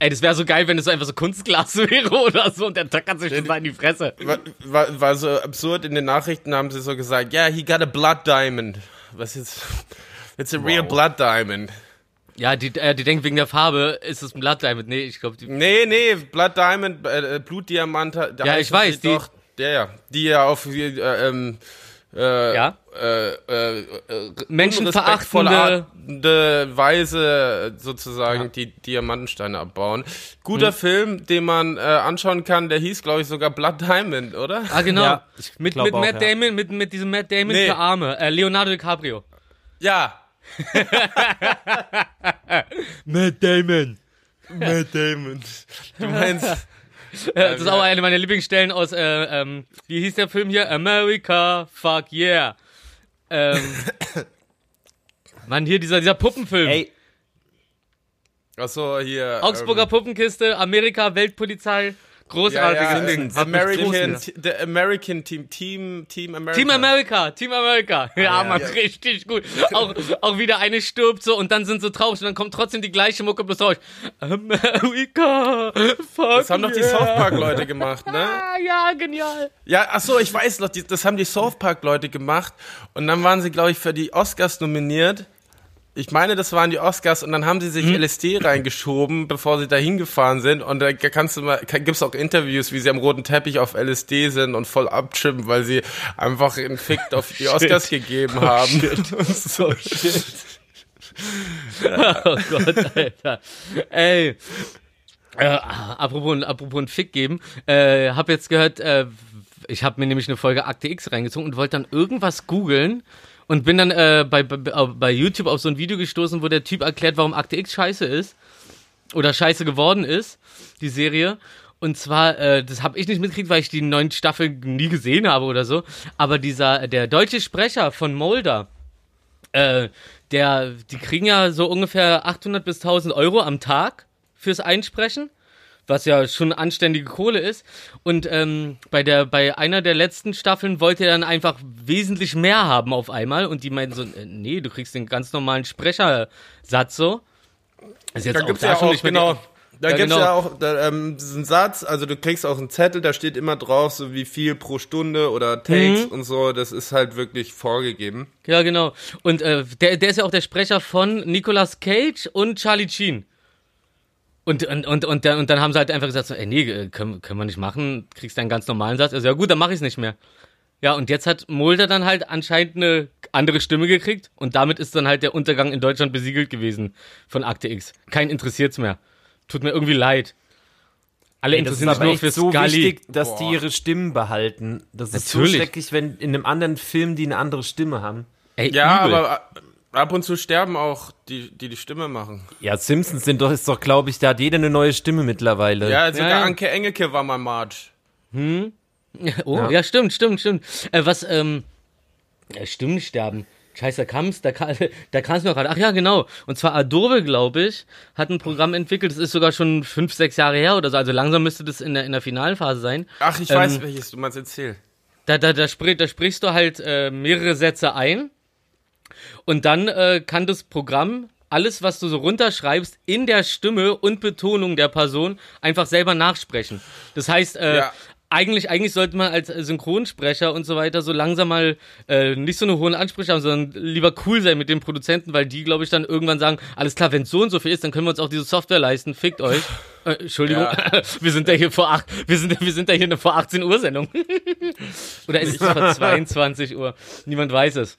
Ey, das wäre so geil, wenn es so einfach so Kunstglas [laughs] wäre oder so und der tackert sich das mal in die Fresse. War, war, war so absurd, in den Nachrichten haben sie so gesagt, ja, yeah, he got a blood diamond. Was jetzt? [laughs] It's a real blood diamond. Ja, die, äh, die denken wegen der Farbe, ist es ein Blood Diamond. Nee, ich glaube, die. Nee, nee, Blood Diamond, äh, äh, Blutdiamant. Ja, ich weiß, die- Doch, ja, ja. Die ja auf, äh, ähm, äh, Ja. äh, äh, äh, Menschenverachtende- Weise sozusagen die Diamantensteine abbauen. Guter Film, den man äh, anschauen kann, der hieß, glaube ich, sogar Blood Diamond, oder? Ah, genau. Ja, mit mit auch, Matt ja. Damon, mit, mit diesem Matt Damon Nee. für Arme. Äh, Leonardo DiCaprio. Ja. [laughs] Matt Damon. Matt Damon. Du meinst, [laughs] Äh, das ist auch eine meiner Lieblingsstellen aus, äh, ähm, wie hieß der Film hier? America, fuck yeah. Ähm, [coughs] Mann, hier dieser, dieser Puppenfilm. Ey, achso, hier. Augsburger ähm, Puppenkiste, Amerika, Weltpolizei. Ja, Großartiges ja, mich American, the American Team, Team, Team America. Team America, Team America. Ja, ja, Mann, ja. richtig gut. Auch, auch wieder eine stirbt so und dann sind sie traurig und dann kommt trotzdem die gleiche Mucke bloß traurig. America, fuck Das haben doch die yeah. South Park Leute gemacht, ne? Ah, ja, genial. Ja, ach so, ich weiß noch, das haben die South Park Leute gemacht und dann waren sie, glaube ich, für die Oscars nominiert. Ich meine, das waren die Oscars und dann haben sie sich Hm? LSD reingeschoben, bevor sie da hingefahren sind und da kannst du mal, kann, gibt's auch Interviews, wie sie am roten Teppich auf LSD sind und voll abtrippen, weil sie einfach einen Fick [laughs] auf die Oscars gegeben haben. [laughs] So shit. oh Gott, Alter. Ey. Äh, apropos, apropos ein Fick geben, äh, hab jetzt gehört, äh, ich habe mir nämlich eine Folge Akte X reingezogen und wollte dann irgendwas googeln und bin dann äh, bei, bei, bei YouTube auf so ein Video gestoßen, wo der Typ erklärt, warum Akte X scheiße ist oder scheiße geworden ist, die Serie. Und zwar, äh, das habe ich nicht mitgekriegt, weil ich die neuen Staffeln nie gesehen habe oder so. Aber dieser, der deutsche Sprecher von Mulder, äh, der, die kriegen ja so ungefähr 800 bis 1000 Euro am Tag fürs Einsprechen, was ja schon anständige Kohle ist. Und ähm, bei der, bei einer der letzten Staffeln wollte er dann einfach wesentlich mehr haben auf einmal. Und die meinten so, äh, nee, du kriegst den ganz normalen Sprechersatz so. Ist jetzt Da gibt's da ja auch, mehr genau. Da Ja, gibt's genau. ja auch da, ähm, diesen Satz, also du kriegst auch einen Zettel, da steht immer drauf, so wie viel pro Stunde oder Takes Mhm. und so, das ist halt wirklich vorgegeben. Ja, genau. Und äh, der, der ist ja auch der Sprecher von Nicolas Cage und Charlie Sheen. Und, und, und, und, dann, und dann haben sie halt einfach gesagt, so, ey, nee, äh, können, können wir nicht machen, kriegst deinen ganz normalen Satz. Also ja gut, dann mache ich es nicht mehr. Ja, und jetzt hat Mulder dann halt anscheinend eine andere Stimme gekriegt und damit ist dann halt der Untergang in Deutschland besiegelt gewesen von Akte X. Kein interessiert's mehr. Tut mir irgendwie leid. Alle Ey, interessieren sich nur für so Scully. wichtig, dass die Boah. ihre Stimmen behalten. Das ist Natürlich. so schrecklich, wenn in einem anderen Film die eine andere Stimme haben. Ey, Ja, übel. aber ab und zu sterben auch die, die die Stimme machen. Ja, Simpsons sind doch, ist doch, glaube ich, da hat jeder eine neue Stimme mittlerweile. Ja, sogar ja. Anke Engelke war mal Marge. Oh, ja, stimmt, stimmt, stimmt. Äh, was, ähm, ja, Stimmen sterben. Scheiße, da kam's, da, kam, [laughs] da kam's noch gerade. Ach ja, genau. Und zwar Adobe, glaube ich, hat ein Programm entwickelt, das ist sogar schon fünf, sechs Jahre her oder so. Also langsam müsste das in der, in der finalen Phase sein. Ach, ich Ähm, weiß welches, du meinst erzähl. Da, da, da, sprich, da sprichst du halt äh, mehrere Sätze ein und dann äh, kann das Programm alles, was du so runterschreibst, in der Stimme und Betonung der Person einfach selber nachsprechen. Das heißt, äh, Ja. eigentlich, eigentlich sollte man als Synchronsprecher und so weiter so langsam mal äh, nicht so eine hohen Ansprüche haben, sondern lieber cool sein mit den Produzenten, weil die, glaube ich, dann irgendwann sagen, alles klar, wenn so und so viel ist, dann können wir uns auch diese Software leisten, fickt euch. Äh, Entschuldigung, Ja. [laughs] wir sind ja hier vor acht, wir sind, wir sind ja hier eine vor 18 Uhr Sendung. [laughs] Oder ist es vor [laughs] 22 Uhr? Niemand weiß es.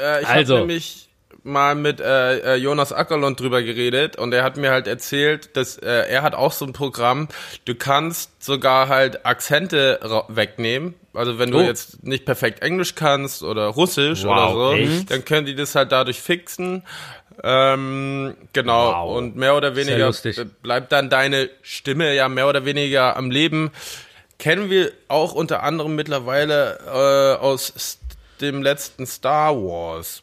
Äh, ich Also. habe nämlich mal mit äh, äh, Jonas Ackerlund drüber geredet und er hat mir halt erzählt, dass äh, er hat auch so ein Programm, du kannst sogar halt Akzente wegnehmen. Also wenn du Oh. jetzt nicht perfekt Englisch kannst oder Russisch Wow, oder so, echt? dann können die das halt dadurch fixen. Ähm, genau. Wow. Und mehr oder weniger bleibt dann deine Stimme ja mehr oder weniger am Leben. Kennen wir auch unter anderem mittlerweile äh, aus dem letzten Star Wars.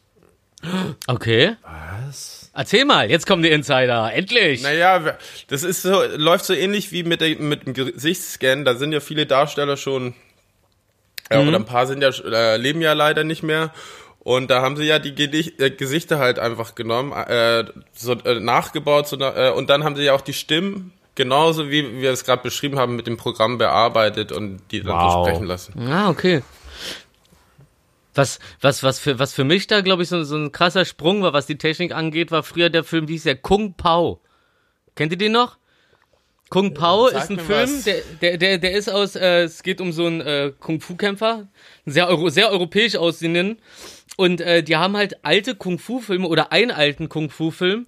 Okay. Was? Erzähl mal, jetzt kommen die Insider. Endlich. Naja, das ist so, läuft so ähnlich wie mit, der, mit dem Gesichtsscan. Da sind ja viele Darsteller schon, äh, oder ein paar sind ja, äh, leben ja leider nicht mehr. Und da haben sie ja die Gedicht, äh, Gesichter halt einfach genommen, äh, so äh, nachgebaut, so, äh, und dann haben sie ja auch die Stimmen genauso wie wir es gerade beschrieben haben mit dem Programm bearbeitet und die dann so Wow. sprechen lassen. Ah, okay. Was, was, was für, was für mich da, glaube ich, so, so ein krasser Sprung war, was die Technik angeht, war früher der Film, wie hieß der? Kung Pao. Kennt ihr den noch? Kung Pao Sag ist ein Film, der, der, der, der ist aus, äh, es geht um so einen äh, Kung-Fu-Kämpfer, sehr, Euro, sehr europäisch aussehenden. Und äh, die haben halt alte Kung-Fu-Filme oder einen alten Kung-Fu-Film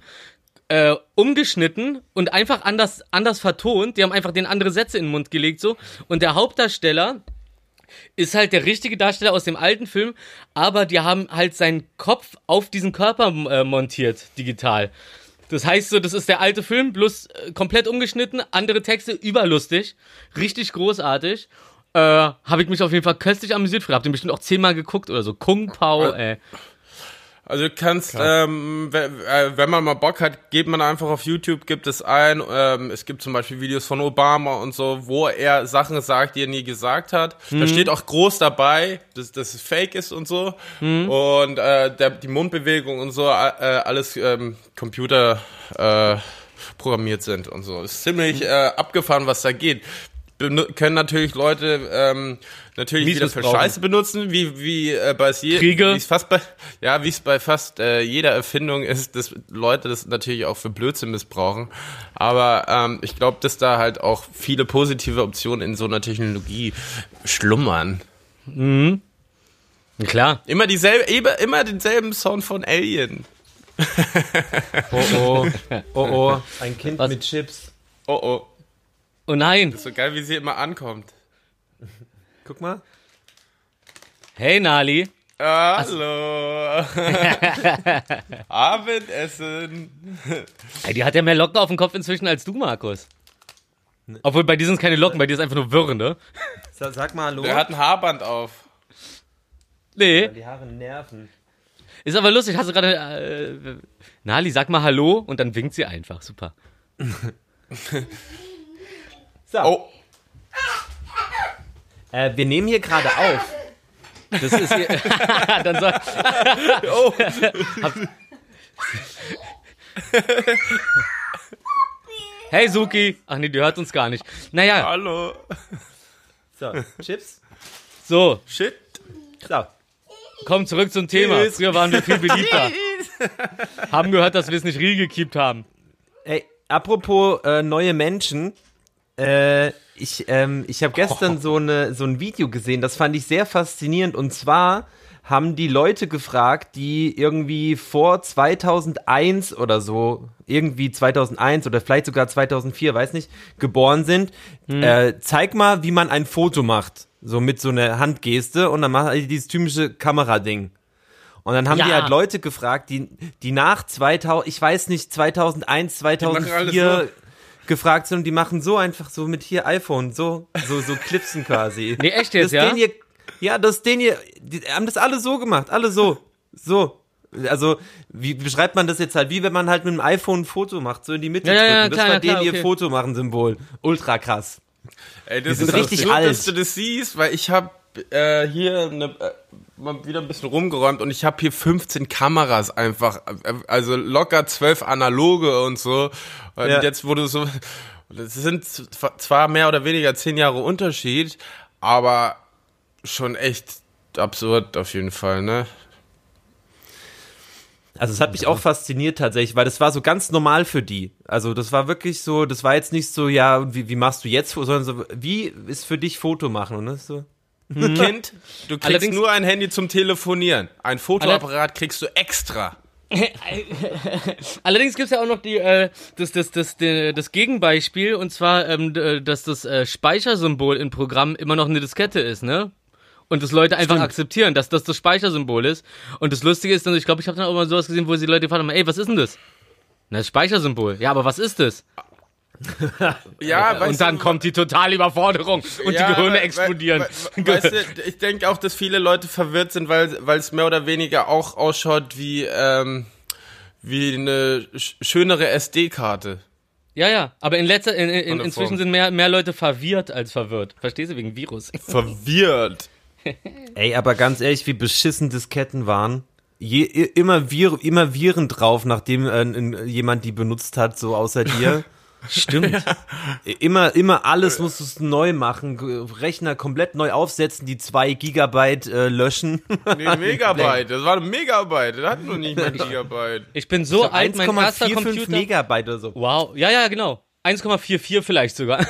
äh, umgeschnitten und einfach anders, anders vertont. Die haben einfach den andere Sätze in den Mund gelegt so. Und der Hauptdarsteller ist halt der richtige Darsteller aus dem alten Film, aber die haben halt seinen Kopf auf diesen Körper äh, montiert, digital. Das heißt so, das ist der alte Film, bloß äh, komplett umgeschnitten, andere Texte, überlustig, richtig großartig. Äh, habe ich mich auf jeden Fall köstlich amüsiert für. Hab den bestimmt auch zehnmal geguckt oder so. Kung Pao, ey. Also du kannst, ähm, äh, wenn man mal Bock hat, geht man einfach auf YouTube, gibt es ein. Ähm, es gibt zum Beispiel Videos von Obama und so, wo er Sachen sagt, die er nie gesagt hat. Da steht auch groß dabei, dass, dass es Fake ist und so. Und äh, der, die Mundbewegung und so, äh, alles ähm, Computer äh, programmiert sind und so. ist ziemlich äh, abgefahren, was da geht. Können natürlich Leute ähm, natürlich Mies wieder für. Scheiße benutzen, wie wie äh, bei es je, Kriege. wie es fast bei ja wie es bei fast äh, jeder Erfindung ist, dass Leute das natürlich auch für Blödsinn missbrauchen. Aber ähm, ich glaube, dass da halt auch viele positive Optionen in so einer Technologie schlummern. Klar. Immer dieselbe, immer, immer denselben Sound von Alien. Oh oh. [laughs] Oh oh. Ein Kind Was? mit Chips. Oh oh, Oh nein. so geil, wie sie immer ankommt. Guck mal. Hey Nali. Hallo. [laughs] Abendessen. Ey, die hat ja mehr Locken auf dem Kopf inzwischen als du, Markus. Obwohl bei dir sind es keine Locken, bei dir ist einfach nur Wirren, ne? Sag, sag mal Hallo. Der hat ein Haarband auf. Nee. Die Haare nerven. Ist aber lustig, hast du gerade. Äh, Nali, sag mal Hallo und dann winkt sie einfach. Super. [laughs] So. Oh, Äh, wir nehmen hier gerade auf. Das ist hier. [laughs] dann sag. oh. [laughs] Hey Suki. Ach nee, die hört uns gar nicht. Naja, hallo. So, Chips. so, Shit. So. komm zurück zum Thema. Tschüss. Früher waren wir viel beliebter. haben gehört, dass wir es nicht real gekiept haben. Ey, apropos äh, neue Menschen. Äh, ich ähm, ich habe gestern [laughs] so, eine, so ein Video gesehen, das fand ich sehr faszinierend. Und zwar haben die Leute gefragt, die irgendwie vor 2001 oder so, irgendwie 2001 oder vielleicht sogar 2004, weiß nicht, geboren sind. Äh, zeig mal, wie man ein Foto macht. So mit so einer Handgeste und dann macht er dieses typische Kamerading. Und dann haben die Ja. halt Leute gefragt, die, die nach 2000, ich weiß nicht, 2001, machen alles 2004 gefragt sind und die machen so einfach so mit hier iPhone, so, so, so Clipsen quasi. [laughs] Nee, echt das jetzt, ja? Den hier, ja, das den hier, die haben das alle so gemacht, alle so, so. Also, wie beschreibt man das jetzt halt? Wie wenn man halt mit dem iPhone ein Foto macht, so in die Mitte Ja, ja, ja, drücken. Das klar, war ja, den klar, hier okay. Foto machen Symbol. Ultra krass. Ey, das sind ist richtig gut, alt. dass du das siehst, weil ich habe äh, hier eine, äh, mal wieder ein bisschen rumgeräumt und ich habe hier 15 Kameras einfach, also locker 12 analoge und so. Und Ja. jetzt wurde so, das sind zw- zwar mehr oder weniger 10 Jahre Unterschied, aber schon echt absurd auf jeden Fall, ne? Also es hat mich auch fasziniert tatsächlich, weil das war so ganz normal für die. Also das war wirklich so, das war jetzt nicht so, ja, wie, wie machst du jetzt, sondern so, wie ist für dich Foto machen? Und das ist so, Kind, du kriegst Allerdings- nur ein Handy zum Telefonieren. Ein Fotoapparat kriegst du extra. [laughs] Allerdings gibt's ja auch noch die, äh, das, das, das, das, Gegenbeispiel, und zwar, ähm, d- dass das äh, Speichersymbol in Programmen immer noch eine Diskette ist, ne? Und das Leute einfach akzeptieren, dass das das Speichersymbol ist. Und das Lustige ist dann, ich glaube, ich habe dann auch mal sowas gesehen, wo sie Leute gefragt haben, ey, was ist denn das? Na, das Speichersymbol. Ja, aber was ist das? [laughs] Ja, und dann du, kommt die totale Überforderung und die Gehirne explodieren. we- we- Weißt du, ich denke auch, dass viele Leute verwirrt sind, weil es mehr oder weniger auch ausschaut wie ähm, wie eine sch schönere SD-Karte. ja, ja, aber in letzter, in, in, inzwischen Form. sind mehr, mehr Leute verwirrt als verwirrt. Verstehst du, wegen Virus. Verwirrt. [laughs] ey, aber ganz ehrlich, wie beschissen Disketten waren. Je, immer, Vir, immer Viren drauf, nachdem äh, jemand die benutzt hat, so außer dir. [laughs] Stimmt. [laughs] Immer, immer alles musstest du neu machen, Rechner komplett neu aufsetzen, die zwei Gigabyte äh, löschen. Nee, [laughs] Megabyte. Das war ein Megabyte. Das hat noch nicht mal Gigabyte. Ich bin so alt, mein erster 1,45 Computer. Megabyte oder so. Wow, ja, ja, genau. 1,44 vielleicht sogar.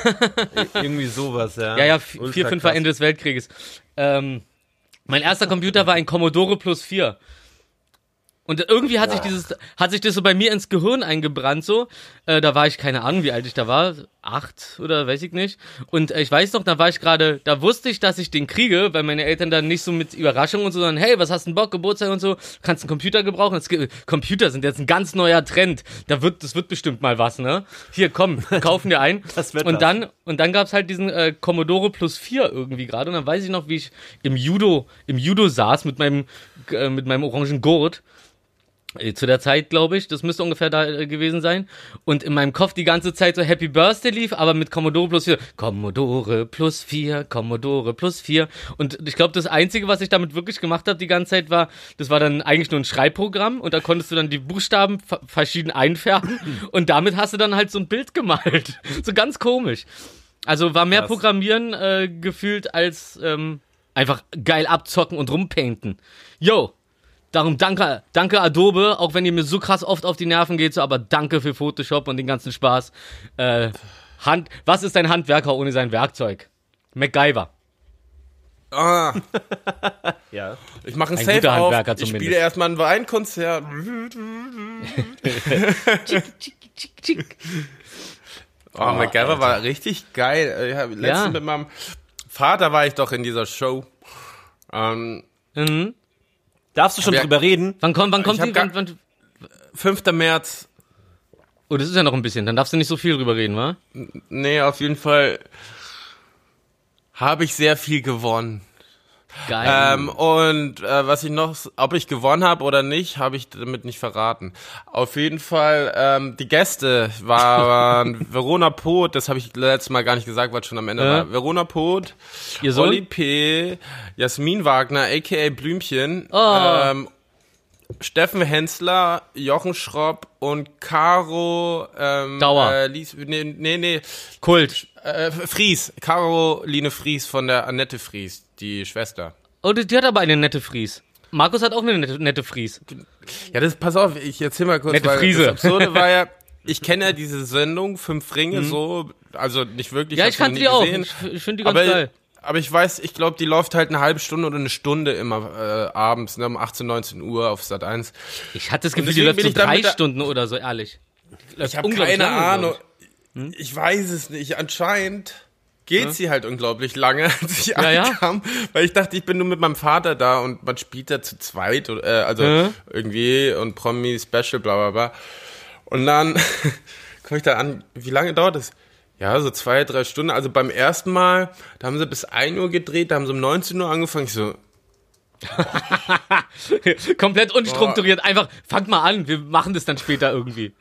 Irgendwie sowas, ja. ja, ja, Ultra 4, 5 krass. Ende des Weltkrieges. Ähm, mein erster Computer war ein Commodore Plus 4. Und irgendwie hat sich dieses, hat sich das so bei mir ins Gehirn eingebrannt, so. Äh, da war ich, keine Ahnung, wie alt ich da war. Acht oder weiß ich nicht. Und äh, ich weiß noch, da war ich gerade, da wusste ich, dass ich den kriege, weil meine Eltern dann nicht so mit Überraschung und so, sondern, hey, was hast du denn Bock, Geburtstag und so, kannst einen Computer gebrauchen? Das, Computer sind jetzt ein ganz neuer Trend. Da wird, das wird bestimmt mal was, ne? Hier, komm, [laughs] kaufen dir ein. Das wird und was. dann, und dann gab's halt diesen äh, Commodore Plus 4 irgendwie gerade. Und dann weiß ich noch, wie ich im Judo, im Judo saß mit meinem, äh, mit meinem orangen Gurt. Äh, Zu der Zeit, glaube ich, das müsste ungefähr da äh, gewesen sein. Und in meinem Kopf die ganze Zeit so Happy Birthday lief, aber mit Commodore plus 4. Commodore plus 4, Commodore plus 4. Und ich glaube, das Einzige, was ich damit wirklich gemacht habe die ganze Zeit war, das war dann eigentlich nur ein Schreibprogramm und da konntest du dann die Buchstaben ver- verschieden einfärben [clears throat] und damit hast du dann halt so ein Bild gemalt. [laughs] so ganz komisch. Also war mehr Krass. Programmieren äh, gefühlt als ähm, einfach geil abzocken und rumpainten. Yo, Darum danke, danke Adobe, auch wenn ihr mir so krass oft auf die Nerven geht, so, aber danke für Photoshop und den ganzen Spaß. Äh, Hand, was ist ein Handwerker ohne sein Werkzeug? MacGyver. Ah, [laughs] Ja. ich mache einen Ein Safe guter auf. Handwerker Ich zumindest. spiele erstmal ein Weinkonzert. [laughs] Oh, MacGyver war richtig geil. Ich hab letztens Ja. mit meinem Vater war ich doch in dieser Show. Ähm, Mhm. Darfst du schon Ja. drüber reden? Wann kommt, wann kommt die? Wann, wann, 5. März. oh, das ist ja noch ein bisschen. Dann darfst du nicht so viel drüber reden, wa? Nee, auf jeden Fall habe ich sehr viel gewonnen. Geil. Ähm, und äh, was ich noch, ob ich gewonnen habe oder nicht, habe ich damit nicht verraten. Auf jeden Fall, ähm, die Gäste waren [laughs] Verona Poth, das habe ich letztes Mal gar nicht gesagt, was schon am Ende Äh? war. Verona Poth, Ihr Sohn? Olli P., Jasmin Wagner, aka Blümchen, Oh. ähm, Steffen Hensler, Jochen Schropp und Caro ähm, Dauer. Äh, Lies, nee, nee, nee, Kult. äh, Fries, Caroline Fries von der Annette Fries, die Schwester. Oh, die, die hat aber eine nette Fries. Markus hat auch eine nette, nette Fries. Ja, das, pass auf, ich erzähl mal kurz, Nette Friese. das Absurde [laughs] war ja, ich kenne ja diese Sendung, Fünf Ringe, so, also nicht wirklich. Mhm. Ja, ich kannte die auch. gesehen. Ich, ich finde die ganz aber, geil. aber ich weiß, ich glaube, die läuft halt eine halbe Stunde oder eine Stunde immer äh, abends, ne, um 18, 19 Uhr auf Sat 1. Ich hatte das Gefühl, die läuft so drei Stunden oder so, ehrlich. Ich habe keine Ahnung. Ich weiß es nicht. Anscheinend geht sie halt unglaublich lange, [laughs] als ich Ja, ja. ankam, weil ich dachte, ich bin nur mit meinem Vater da und man spielt da zu zweit, äh, also Mhm. irgendwie und Promi Special, bla bla bla. Und dann [laughs] komme ich da an, wie lange dauert das? Ja, so zwei, drei Stunden. Also beim ersten Mal, da haben sie bis 1 Uhr gedreht, da haben sie um 19 Uhr angefangen. Ich so, [laughs] Komplett unstrukturiert. Einfach, fangt mal an, wir machen das dann später irgendwie.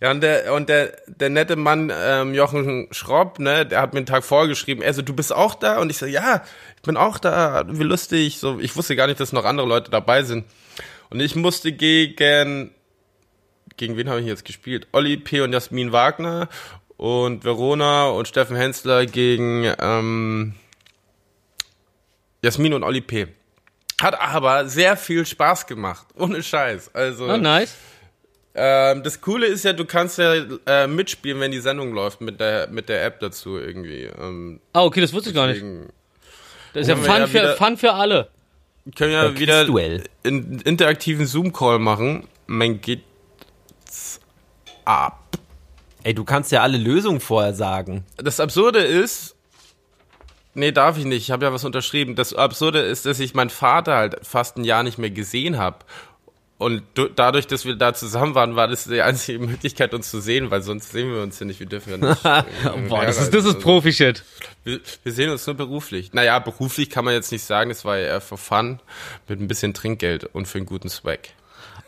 Ja, und der, und der, der nette Mann, ähm, Jochen Schropp, ne, der hat mir einen Tag vorgeschrieben, er so, du bist auch da? Und ich so, ja, ich bin auch da, wie lustig. So, ich wusste gar nicht, dass noch andere Leute dabei sind. Und ich musste gegen, gegen wen habe ich jetzt gespielt? Olli P. und Jasmin Wagner und Verona und Steffen Hensler gegen ähm, Jasmin und Olli P. Hat aber sehr viel Spaß gemacht, ohne Scheiß. Also Oh, nice. Ähm, das Coole ist ja, du kannst ja äh, mitspielen, wenn die Sendung läuft mit der mit der App dazu irgendwie. Ähm, Ah, okay, das wusste ich gar nicht. Das ist ja Fun, ja für, wieder- Fun für alle. können ja wieder einen interaktiven Zoom-Call machen. Man geht's ab. Ey, du kannst ja alle Lösungen vorher sagen. Das Absurde ist, nee, darf ich nicht. Ich habe ja was unterschrieben. Das Absurde ist, dass ich meinen Vater halt fast ein Jahr nicht mehr gesehen habe. Und du, dadurch, dass wir da zusammen waren, war das die einzige Möglichkeit, uns zu sehen, weil sonst sehen wir uns ja nicht. Wir dürfen ja nicht. [laughs] äh, Boah, das ist, das ist Profi-Shit. Wir, wir sehen uns nur beruflich. Naja, beruflich kann man jetzt nicht sagen, es war ja eher für Fun, mit ein bisschen Trinkgeld und für einen guten Swag.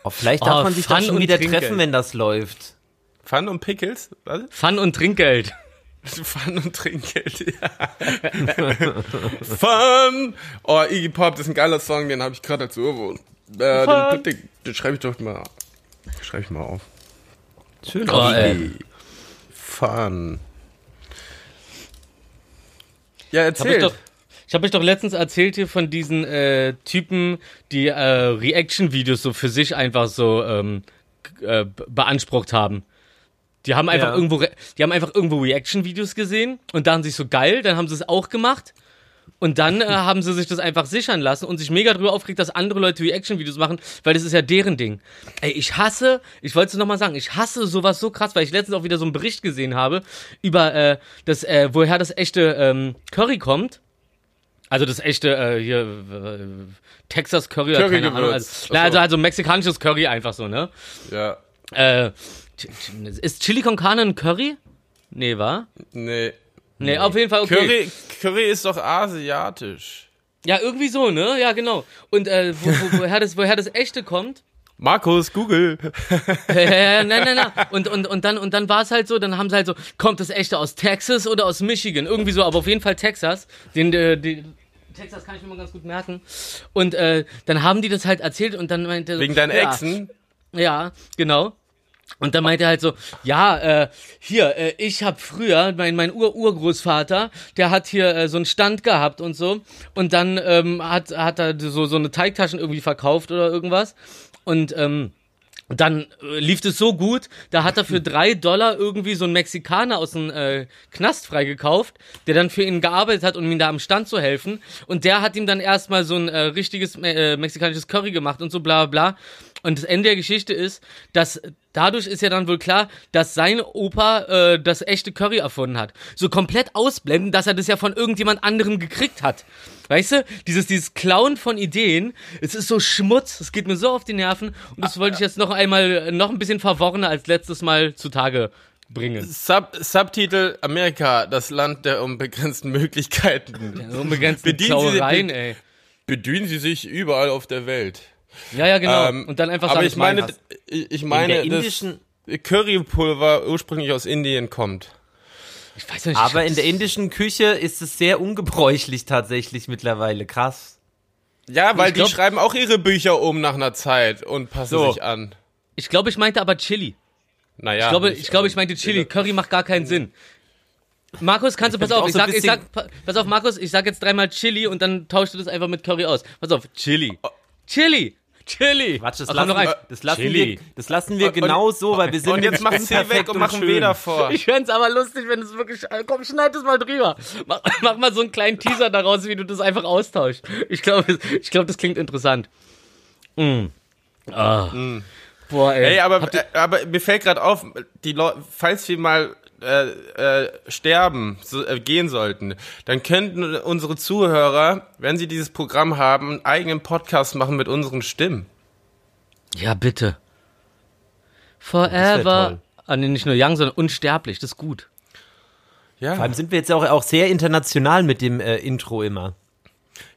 Oh, vielleicht darf Oh, man sich da Fun schon wieder Trinkgeld. treffen, wenn das läuft. Fun und Pickles? Was? Fun und Trinkgeld. [laughs] Fun und Trinkgeld, ja. [laughs] Fun! Oh, Iggy Pop, das ist ein geiler Song, den habe ich gerade als Ohrwurm. Äh, den, den, den schreibe ich doch mal, schreibe ich mal auf. Schön. Oh, ey. Fun. Ja, Hab ich erzähl. doch, ich habe euch doch letztens erzählt hier von diesen äh, Typen, die äh, Reaction-Videos so für sich einfach so ähm, äh, be- beansprucht haben. Die haben einfach Ja. irgendwo, re- die haben einfach irgendwo Reaction-Videos gesehen und dachten sich so geil, dann haben sie es auch gemacht. Und dann äh, [laughs] haben sie sich das einfach sichern lassen und sich mega drüber aufgeregt, dass andere Leute Reaction-Videos machen, weil das ist ja deren Ding. Ey, ich hasse, ich wollte es nochmal sagen, ich hasse sowas so krass, weil ich letztens auch wieder so einen Bericht gesehen habe über äh, das, äh, woher das echte ähm, Curry kommt. Also das echte äh, hier äh, Texas Curry, oder keine Ahnung. Also, also, also mexikanisches Curry einfach so, ne? Ja. Äh, ist Chili con Carne ein Curry? Nee, war? Nee. Nee, auf jeden Fall okay. Curry, Curry ist doch asiatisch. Ja, irgendwie so, ne? Ja, genau. Und äh, wo, wo, woher, das, woher das echte kommt? Markus, Google. Nein, nein, nein. Und, und, und dann, und dann war es halt so, dann haben sie halt so, kommt das echte aus Texas oder aus Michigan? Irgendwie so, aber auf jeden Fall Texas. Den, äh, den, Texas kann ich mir mal ganz gut merken. Und äh, dann haben die das halt erzählt und dann meinte Wegen deinen ja, Exen. Ja, genau. Und dann meinte er halt so, ja, äh, hier, äh, ich hab früher, mein, mein Ur-Urgroßvater, der hat hier äh, so einen Stand gehabt und so. Und dann ähm, hat, hat er so, so eine Teigtaschen irgendwie verkauft oder irgendwas. Und ähm, dann äh, lief es so gut, da hat er für [laughs] drei Dollar irgendwie so einen Mexikaner aus dem äh, Knast freigekauft, der dann für ihn gearbeitet hat, um ihm da am Stand zu helfen. Und der hat ihm dann erstmal so ein äh, richtiges äh, mexikanisches Curry gemacht und so bla bla bla. Und das Ende der Geschichte ist, dass dadurch ist ja dann wohl klar, dass sein Opa äh, das echte Curry erfunden hat. So komplett ausblenden, dass er das ja von irgendjemand anderem gekriegt hat. Weißt du, dieses, dieses Klauen von Ideen, es ist so Schmutz, es geht mir so auf die Nerven und das wollte ich jetzt noch einmal, noch ein bisschen verworrener als letztes Mal zutage bringen. Sub Subtitel Amerika, das Land der unbegrenzten Möglichkeiten. So unbegrenzte Bedienen Sie- Klauereien, ey. Bedienen Sie sich überall auf der Welt. Ja, ja, genau. Ähm, und dann einfach aber sagen, ich meine, mein ich ich In meine, der dass indischen, Currypulver ursprünglich aus Indien kommt. ich weiß nicht, aber in der indischen Küche ist es sehr ungebräuchlich tatsächlich mittlerweile. Krass. Ja, weil Ich glaub- die schreiben auch ihre Bücher um nach einer Zeit und passen So. sich an. ich glaube, ich meinte aber Chili. Naja. Ich glaube, ich glaube, aber- ich meinte Chili. Curry macht gar keinen Sinn. Markus, kannst du, pass auf, ich so sag, ich sag, pa- pass auf, Markus, ich sag jetzt dreimal Chili und dann tauschst du das einfach mit Curry aus. Pass auf, Chili. Chili. Chili. Quatsch, das lassen, wir, das lassen Chili. wir, das lassen wir Und- genau so, weil wir sind Und jetzt macht sie weg und machen weder vor. Ich fänd's aber lustig, wenn es wirklich. Komm, schneid es mal drüber. Mach, [laughs] mach mal so einen kleinen Teaser daraus, wie du das einfach austauschst. Ich glaube, ich glaube, das klingt interessant. Mm. Ah. Boah, ey. Ey, aber, äh, aber mir fällt gerade auf, die Leu falls wir mal äh, äh, sterben, so, äh, gehen sollten, dann könnten unsere Zuhörer, wenn sie dieses Programm haben, einen eigenen Podcast machen mit unseren Stimmen. Ja, bitte. Forever. Ah, nee, nicht nur young, sondern unsterblich. Das ist gut. Ja, Vor allem sind wir jetzt auch, auch sehr international mit dem äh, Intro immer.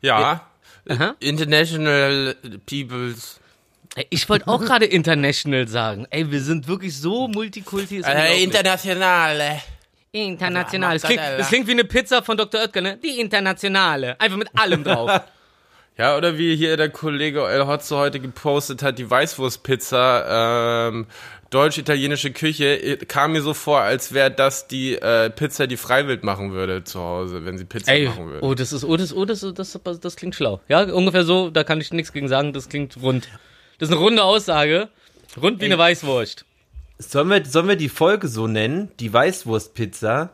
ja. Aha. International Peoples. Ich wollte auch [laughs] gerade international sagen. Ey, wir sind wirklich so multikulti. Äh, internationale. International. Das klingt, das klingt wie eine Pizza von Dr. Oetker, ne? Die internationale. Einfach mit allem drauf. [laughs] Ja, oder wie hier der Kollege El Hotzo heute gepostet hat, die Weißwurstpizza, ähm, deutsch-italienische Küche, kam mir so vor, als wäre das die äh, Pizza, die Freiwild machen würde zu Hause, wenn sie Pizza Ey, machen würde. oh, das ist, oh, das, oh, das, das, das, das klingt schlau. Ja, ungefähr so, da kann ich nichts gegen sagen, das klingt rund. Das ist eine runde Aussage. Rund wie eine Weißwurst. Sollen wir, sollen wir die Folge so nennen? Die Weißwurstpizza?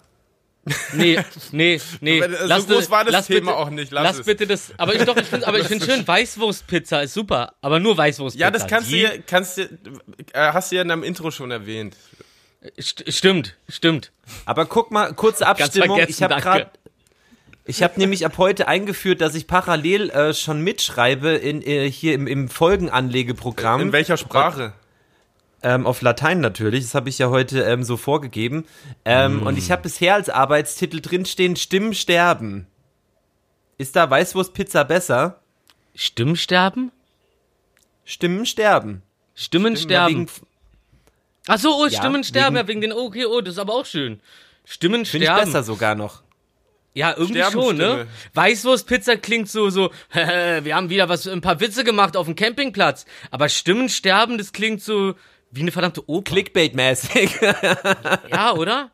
Nee, nee, nee. So groß war das Thema auch nicht, lass Lass, es. bitte das. Aber ich doch, ich finde, aber ich finde schön, Weißwurstpizza ist super. Aber nur Weißwurstpizza. ja, das kannst du Die- ja, kannst du, äh, hast du ja in deinem Intro schon erwähnt. St stimmt, stimmt. Aber guck mal, kurze Abstimmung. vergessen, ich habe gerade, ich habe nämlich ab heute eingeführt, dass ich parallel äh, schon mitschreibe in äh, hier im, im Folgenanlegeprogramm. In welcher Sprache? Ähm, auf Latein natürlich, das habe ich ja heute ähm, so vorgegeben. Ähm, Und ich habe bisher als Arbeitstitel drinstehen, Stimmen sterben. Ist da Weißwurstpizza besser? Stimmen sterben? Stimmen sterben. Stimmen sterben. Wegen, Ach so, oh, Ja, Stimmen sterben, wegen- ja, wegen den, okay, oh, das ist aber auch schön. Stimmen Finde ich sterben. besser sogar noch. Ja, irgendwie schon, ne? Weißwurstpizza klingt so, so, [laughs] wir haben wieder was, ein paar Witze gemacht auf dem Campingplatz. Aber Stimmen sterben, das klingt so wie eine verdammte Oper. Clickbait-mäßig. [laughs] Ja, oder?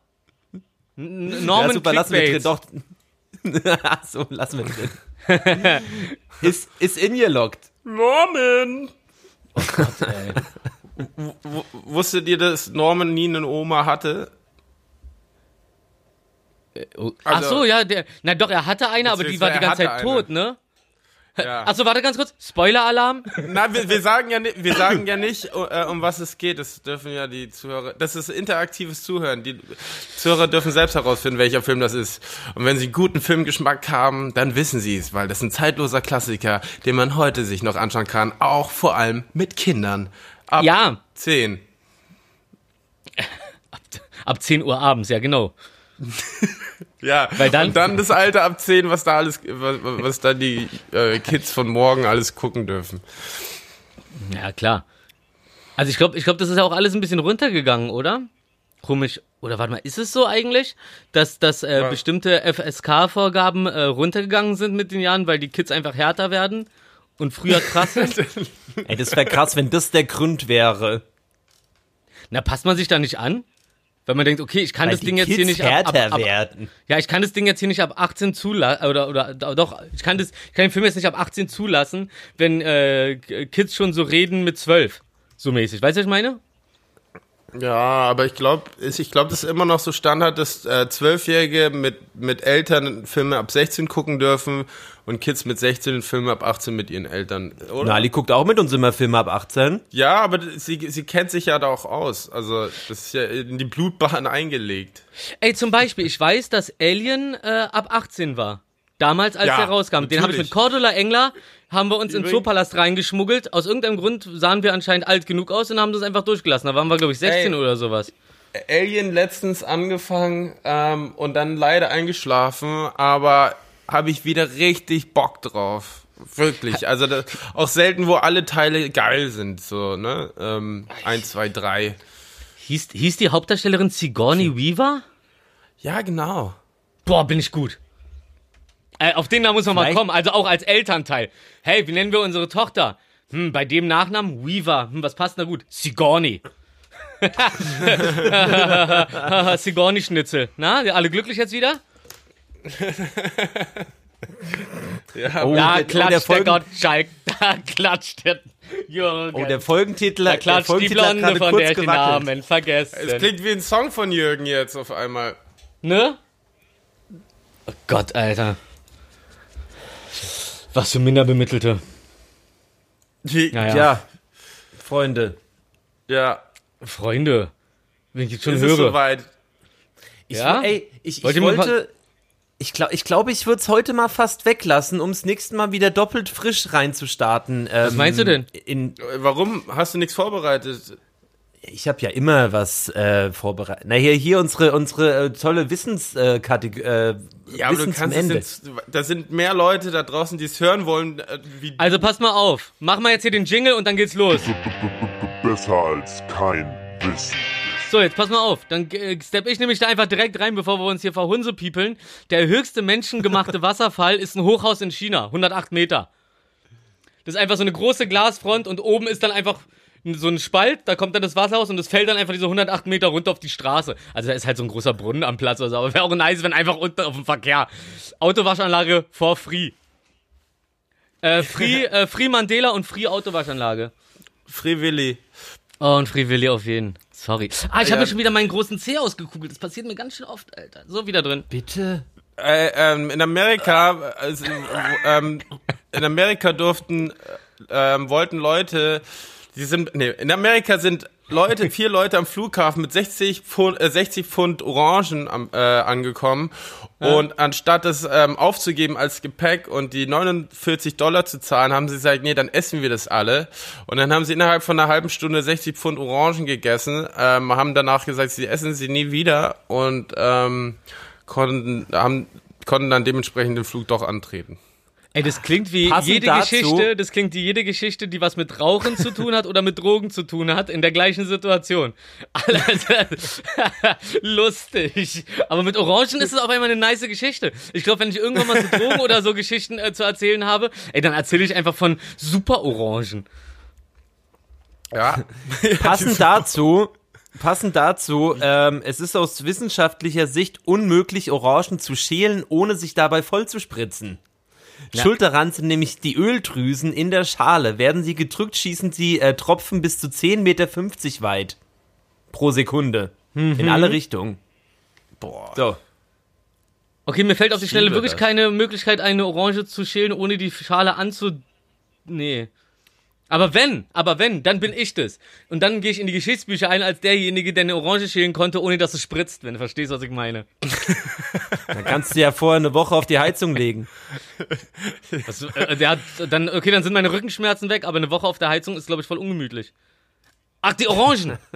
N Norman ja, super, lassen wir drin. Clickbait. Doch. Ach [laughs] so, lassen wir drin. ist, ist in ihr lockt. Norman! W wusstet ihr, dass Norman nie eine Oma hatte? Oh, Ach Also- so, ja, der, na doch, er hatte eine, aber die war die ganze Zeit tot, ne? Ja. Achso, warte ganz kurz. Spoiler-Alarm. [laughs] Nein, wir, wir sagen ja nicht, wir sagen ja nicht, äh, um was es geht. Das dürfen ja die Zuhörer. Das ist interaktives Zuhören. Die Zuhörer dürfen selbst herausfinden, welcher Film das ist. Und wenn sie guten Filmgeschmack haben, dann wissen sie es, weil das ist ein zeitloser Klassiker, den man heute sich noch anschauen kann, auch vor allem mit Kindern. Ab Ja. 10. [laughs] Ab 10 Uhr abends, ja, genau. [laughs] Ja, Weil dann- und dann das Alter ab 10, was da alles, was, was da die äh, Kids von morgen alles gucken dürfen. Ja, klar. Also ich glaube, ich glaube, das ist ja auch alles ein bisschen runtergegangen, oder? Komisch. Oder warte mal, ist es so eigentlich, dass, dass äh, bestimmte FSK-Vorgaben äh, runtergegangen sind mit den Jahren, weil die Kids einfach härter werden und früher krass sind? [laughs] Ey, das wäre krass, wenn das der Grund wäre. Na, passt man sich da nicht an? Weil man denkt, okay, ich kann Weil das Ding jetzt Kids hier nicht ab, ab, ab, werden. Ja, ich kann das Ding jetzt hier nicht ab 18 zulassen, oder, oder, doch, ich kann das, ich kann den Film jetzt nicht ab 18 zulassen, wenn, äh, Kids schon so reden mit 12. So mäßig. Weißt du, was ich meine? Ja, aber ich glaube, ich glaube, das ist immer noch so Standard, dass äh, Zwölfjährige mit mit Eltern Filme ab 16 gucken dürfen und Kids mit 16 Filme ab 18 mit ihren Eltern, oder? Nali guckt auch mit uns immer Filme ab 18. Ja, aber sie sie kennt sich ja da auch aus. Also das ist ja in die Blutbahn eingelegt. Ey, zum Beispiel, ich weiß, dass Alien äh, ab 18 war. Damals, als Ja, der rauskam. Den habe ich mit. Cordula Engler, haben wir uns in Übrigens- Zoopalast reingeschmuggelt. Aus irgendeinem Grund sahen wir anscheinend alt genug aus und haben das einfach durchgelassen. Da waren wir, glaube ich, 16 Ey. oder sowas. Alien letztens angefangen ähm, und dann leider eingeschlafen, aber habe ich wieder richtig Bock drauf. Wirklich. Also das, auch selten, wo alle Teile geil sind. So, ne? Ähm, eins, zwei, drei. Hieß, hieß die Hauptdarstellerin Sigourney Weaver? Ja, genau. Boah, bin ich gut. Äh, auf den Namen muss man mal Vielleicht- kommen, also auch als Elternteil. Hey, wie nennen wir unsere Tochter? Hm, bei dem Nachnamen Weaver. Hm, was passt da gut? Sigourney. [laughs] Sigourney-Schnitzel. Na, alle glücklich jetzt wieder? [laughs] Ja, Oh, Da der, oh, klatscht der, der, Folgen, Gottschalk. Da klatscht der Jürgen. oh, der Folgentitel, da der klatscht die Folgentitel hat Blonde, gerade von kurz der ich den gewackelt. Namen vergessen. es klingt wie ein Song von Jürgen jetzt auf einmal. Ne? Oh Gott, Alter. Was für Minderbemittelte. Die, Naja. Ja, Freunde. ja. Freunde. Wenn ich jetzt schon Ist es höre. soweit? Ich, Ja? Ey, ich, ich Wollt mal wollte. Ich glaube, ich, glaub, ich würde es heute mal fast weglassen, um das nächste Mal wieder doppelt frisch reinzustarten. Ähm, Was meinst du denn? In, Äh, Warum hast du nichts vorbereitet? Ich habe ja immer was äh, vorbereitet. Na, hier, hier unsere, unsere äh, tolle Wissenskategorie. Äh, Ja, aber du Wissen zum kannst jetzt, da sind mehr Leute da draußen, die es hören wollen, äh, wie Also pass mal auf. Mach mal jetzt hier den Jingle und dann geht's los. Besser als kein Wissen. So, jetzt pass mal auf. Dann äh, stepp ich nämlich da einfach direkt rein, bevor wir uns hier verhunsepiepeln. Der höchste menschengemachte [laughs] Wasserfall ist ein Hochhaus in China. 108 Meter. Das ist einfach so eine große Glasfront und oben ist dann einfach so ein Spalt, da kommt dann das Wasser raus und es fällt dann einfach diese 108 Meter runter auf die Straße. Also da ist halt so ein großer Brunnen am Platz oder so, aber wäre auch nice, wenn einfach unten auf dem Verkehr. Autowaschanlage for free. Äh, [laughs] free, äh, free Mandela und free Autowaschanlage. Free Willy. Oh, und Free Willy auf jeden. Sorry. Ah, ich Ja. habe mir schon wieder meinen großen Zeh ausgekugelt. Das passiert mir ganz schön oft, Alter. So, wieder drin. Bitte? Äh, ähm, in Amerika, also, ähm, in Amerika durften, äh, ähm, wollten Leute, die sind, nee, in Amerika sind Leute, [laughs] vier Leute am Flughafen mit 60 Pfund, äh, 60 Pfund Orangen am, äh, angekommen. Und anstatt das ähm, aufzugeben als Gepäck und die 49 Dollar zu zahlen, haben sie gesagt, nee, dann essen wir das alle. Und dann haben sie innerhalb von einer halben Stunde 60 Pfund Orangen gegessen, ähm, haben danach gesagt, sie essen sie nie wieder und ähm, konnten, haben, konnten dann dementsprechend den Flug doch antreten. Ey, das klingt wie Passend jede dazu- Geschichte, das klingt wie jede Geschichte, die was mit Rauchen zu tun hat oder mit Drogen zu tun hat, in der gleichen Situation. Alter, [laughs] lustig. Aber mit Orangen ist es auf einmal eine nice Geschichte. Ich glaube, wenn ich irgendwann mal zu Drogen oder so Geschichten äh, zu erzählen habe, ey, dann erzähle ich einfach von Super Orangen. Ja. [laughs] Passend dazu, passend dazu, ähm, es ist aus wissenschaftlicher Sicht unmöglich, Orangen zu schälen, ohne sich dabei voll zu spritzen. Daran sind nämlich die Öldrüsen in der Schale. Werden sie gedrückt, schießen sie äh, Tropfen bis zu 10,50 Meter weit pro Sekunde. In alle Richtungen. Boah. So. Okay, mir fällt auf die Schnelle wirklich das. keine Möglichkeit, eine Orange zu schälen, ohne die Schale anzu... Nee. Aber wenn, aber wenn, dann bin ich das. Und dann gehe ich in die Geschichtsbücher ein als derjenige, der eine Orange schälen konnte, ohne dass es spritzt, wenn du verstehst, was ich meine. [laughs] Dann kannst du ja vorher eine Woche auf die Heizung legen. Das, äh, der hat, dann, okay, dann sind meine Rückenschmerzen weg, aber eine Woche auf der Heizung ist, glaube ich, voll ungemütlich. Ach, die Orangen! [laughs]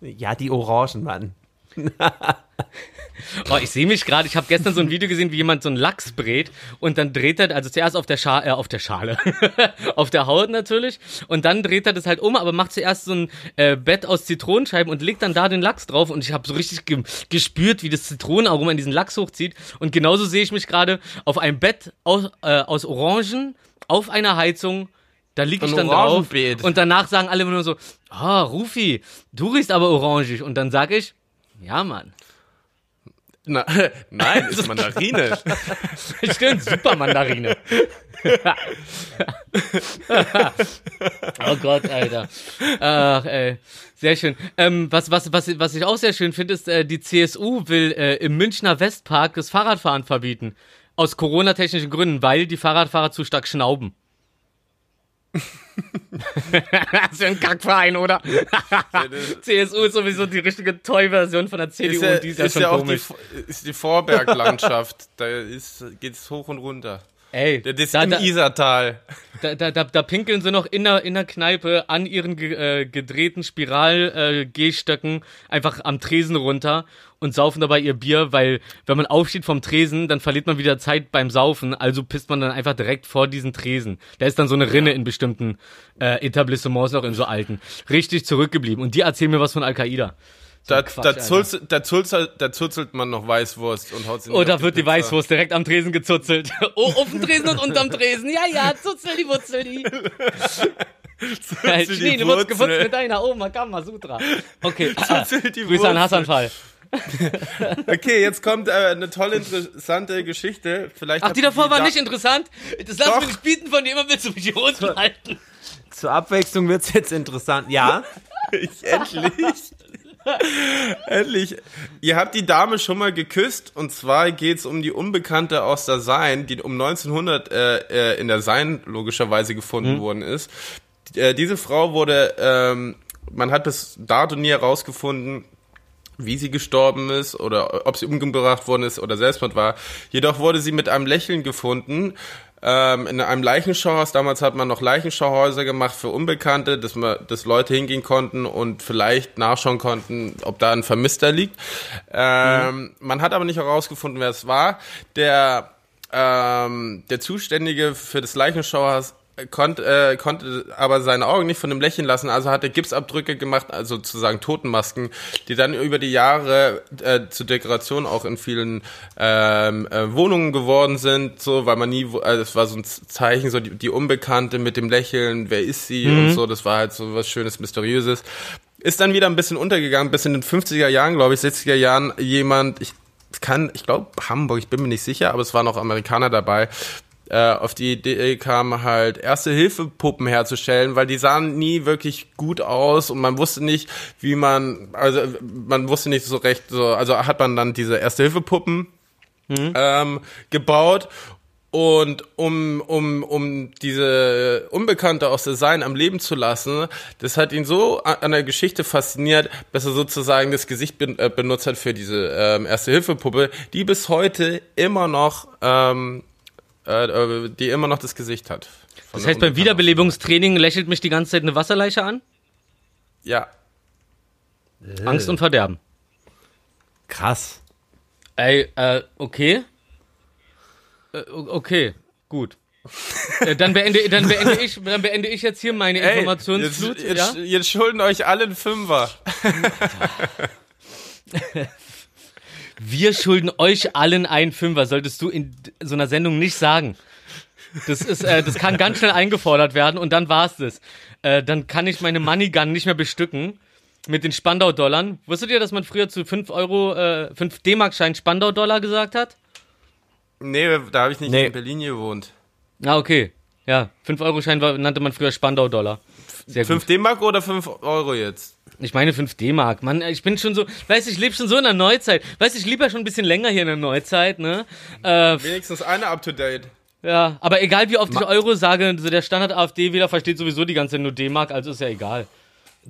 Ja, die Orangen, Mann. [laughs] Oh, ich sehe mich gerade, ich habe gestern so ein Video gesehen, wie jemand so einen Lachs brät und dann dreht er, also zuerst auf der Schale, äh, auf der Schale, [laughs] auf der Haut natürlich. Und dann dreht er das halt um, aber macht zuerst so ein äh, Bett aus Zitronenscheiben und legt dann da den Lachs drauf. Und ich habe so richtig ge gespürt, wie das Zitronenaroma in diesen Lachs hochzieht. Und genauso sehe ich mich gerade auf einem Bett aus, äh, aus Orangen auf einer Heizung. Da liege ich dann drauf und danach sagen alle immer nur so, ah, Rufi, du riechst aber orangig und dann sag ich, ja, Mann. Na, [laughs] nein, ist Mandarine. [laughs] Stimmt, super Mandarine. [laughs] oh Gott, Alter. Ach, ey. Sehr schön. Ähm, was, was, was, was ich auch sehr schön finde, ist, äh, die CSU will äh, im Münchner Westpark das Fahrradfahren verbieten. Aus Corona-technischen Gründen, weil die Fahrradfahrer zu stark schnauben. Das ist ja ein Kackverein, oder? [laughs] CSU ist sowieso die richtige Toy-Version von der CDU. Ist ja, die ist ja ist schon ja auch die, ist die Vorberglandschaft. da ist, geht's hoch und runter. Ey, Das ist da, im da, Isartal. Da, da, da, da pinkeln sie noch in der, in der Kneipe an ihren ge, äh, gedrehten Spiral-Gehstöcken einfach am Tresen runter und saufen dabei ihr Bier, weil wenn man aufsteht vom Tresen, dann verliert man wieder Zeit beim Saufen, also pisst man dann einfach direkt vor diesen Tresen. Da ist dann so eine Rinne in bestimmten äh, Etablissements, auch in so alten. Richtig zurückgeblieben. Und die erzählen mir was von Al-Qaida. Da, Quatsch, da, Alter. zulzelt, da, zulzelt, da zuzelt man noch Weißwurst und haut sie Oh, da auf wird die Pizza. Weißwurst direkt am Tresen gezuzelt. [laughs] Oh, auf dem Tresen und unterm Tresen. Ja, ja, zuzel die Wurzel die. [laughs] die Schnee, du Wurzel. gefutzt mit deiner Oma Kama Sutra. Okay, [laughs] Zuzel die Grüße an. Hassanfall. Okay, jetzt kommt äh, eine tolle, interessante Geschichte. Vielleicht Ach, die davor war da- nicht interessant. Das lass mir nicht bieten von dir, immer willst du mich hier unten halten. Zur Abwechslung wird's jetzt interessant. Ja, Ich, endlich. [laughs] endlich. Ihr habt die Dame schon mal geküsst und zwar geht's um die Unbekannte aus der Seine, die um 1900 äh, äh, in der Seine logischerweise gefunden worden ist. Äh, diese Frau wurde, ähm, man hat bis dato nie herausgefunden, wie sie gestorben ist oder ob sie umgebracht worden ist oder Selbstmord war. Jedoch wurde sie mit einem Lächeln gefunden. Ähm, in einem Leichenschauhaus, damals hat man noch Leichenschauhäuser gemacht für Unbekannte, dass, man, dass Leute hingehen konnten und vielleicht nachschauen konnten, ob da ein Vermisster liegt. Ähm, Man hat aber nicht herausgefunden, wer es war. Der, ähm, der Zuständige für das Leichenschauhaus konnte, äh, konnte aber seine Augen nicht von dem Lächeln lassen, also hat er Gipsabdrücke gemacht, also sozusagen Totenmasken, die dann über die Jahre äh, zur Dekoration auch in vielen ähm, äh, Wohnungen geworden sind, so, weil man nie, also es war so ein Zeichen, so die, die Unbekannte mit dem Lächeln, wer ist sie und so, das war halt so was Schönes, Mysteriöses. Ist dann wieder ein bisschen untergegangen, bis in den 50er Jahren, glaube ich, 60er Jahren jemand, ich kann, ich glaube Hamburg, ich bin mir nicht sicher, aber es waren auch Amerikaner dabei, äh, auf die Idee kam, halt erste Hilfepuppen herzustellen, weil die sahen nie wirklich gut aus und man wusste nicht, wie man, also man wusste nicht so recht, so, also hat man dann diese erste Hilfepuppen ähm, gebaut und um, um, um diese Unbekannte aus der Sein am Leben zu lassen, das hat ihn so an der Geschichte fasziniert, dass er sozusagen das Gesicht äh, benutzt hat für diese ähm, Erste-Hilfe-Puppe, die bis heute immer noch, ähm, äh, äh, die immer noch das Gesicht hat. Das heißt, beim. Wiederbelebungstraining lächelt mich die ganze Zeit eine Wasserleiche an? Ja. Angst und Verderben. krass. Ey, äh, okay. Äh, okay, gut. Äh, dann, beende, dann, beende ich, dann beende ich jetzt hier meine Ey, Informationsflut. jetzt, ja? jetzt, jetzt schulden euch alle einen Fünfer. [laughs] Wir schulden euch allen einen Fünfer, solltest du in so einer Sendung nicht sagen. Das ist, äh, das kann ganz schnell eingefordert werden und dann war's das. Äh, dann kann ich meine Money Gun nicht mehr bestücken mit den Spandau-Dollarn. Wusstet ihr, dass man früher zu 5 Euro, äh, 5 D-Mark-Schein Spandau-Dollar gesagt hat? Nee, da habe ich nicht Nee. in Berlin gewohnt. Ah, okay. Ja, 5-Euro-Schein war- nannte man früher Spandau-Dollar. Sehr gut. 5 D-Mark oder 5 Euro jetzt? Ich meine 5 D-Mark. Mann, ich bin schon so, weißt du, ich lebe schon so in der Neuzeit. Weißt du, ich lebe ja schon ein bisschen länger hier in der Neuzeit, ne? Äh, Wenigstens eine up-to-date. ja, aber egal wie oft ich Euro sage, so der Standard-AfD-Wähler versteht sowieso die ganze Zeit nur D-Mark, also ist ja egal.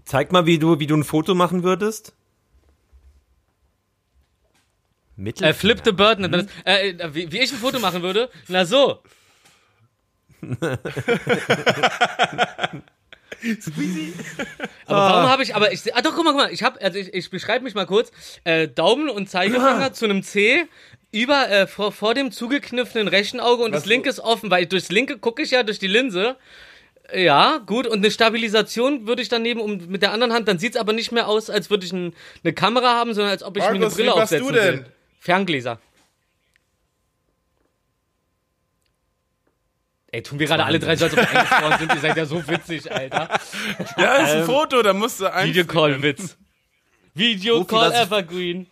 Zeig mal, wie du, wie du ein Foto machen würdest. Mittel. Äh, Flip the Bird, das. Äh, äh, wie, wie ich ein Foto machen würde? Na so. [laughs] [laughs] aber warum habe ich, aber ich, ah doch, guck mal, guck mal, ich habe, also ich, ich beschreibe mich mal kurz, äh, Daumen und Zeigefinger [laughs] zu einem C, über, äh, vor, vor dem zugekniffenen rechten Auge und das linke ist offen, weil durchs linke gucke ich ja durch die Linse. Ja, gut, und eine Stabilisation würde ich dann nehmen um, mit der anderen Hand, dann sieht's aber nicht mehr aus, als würde ich ein, eine Kamera haben, sondern als ob ich mir eine Markus, Brille aufsetzen du denn? will. Ferngläser. Ey, tun wir gerade alle drei so, als ob wir [laughs] eingesprochen sind. Ihr seid ja so witzig, Alter. Ja, ist ein Foto, da musst du ein. Videocall-Witz. Videocall ich- Evergreen.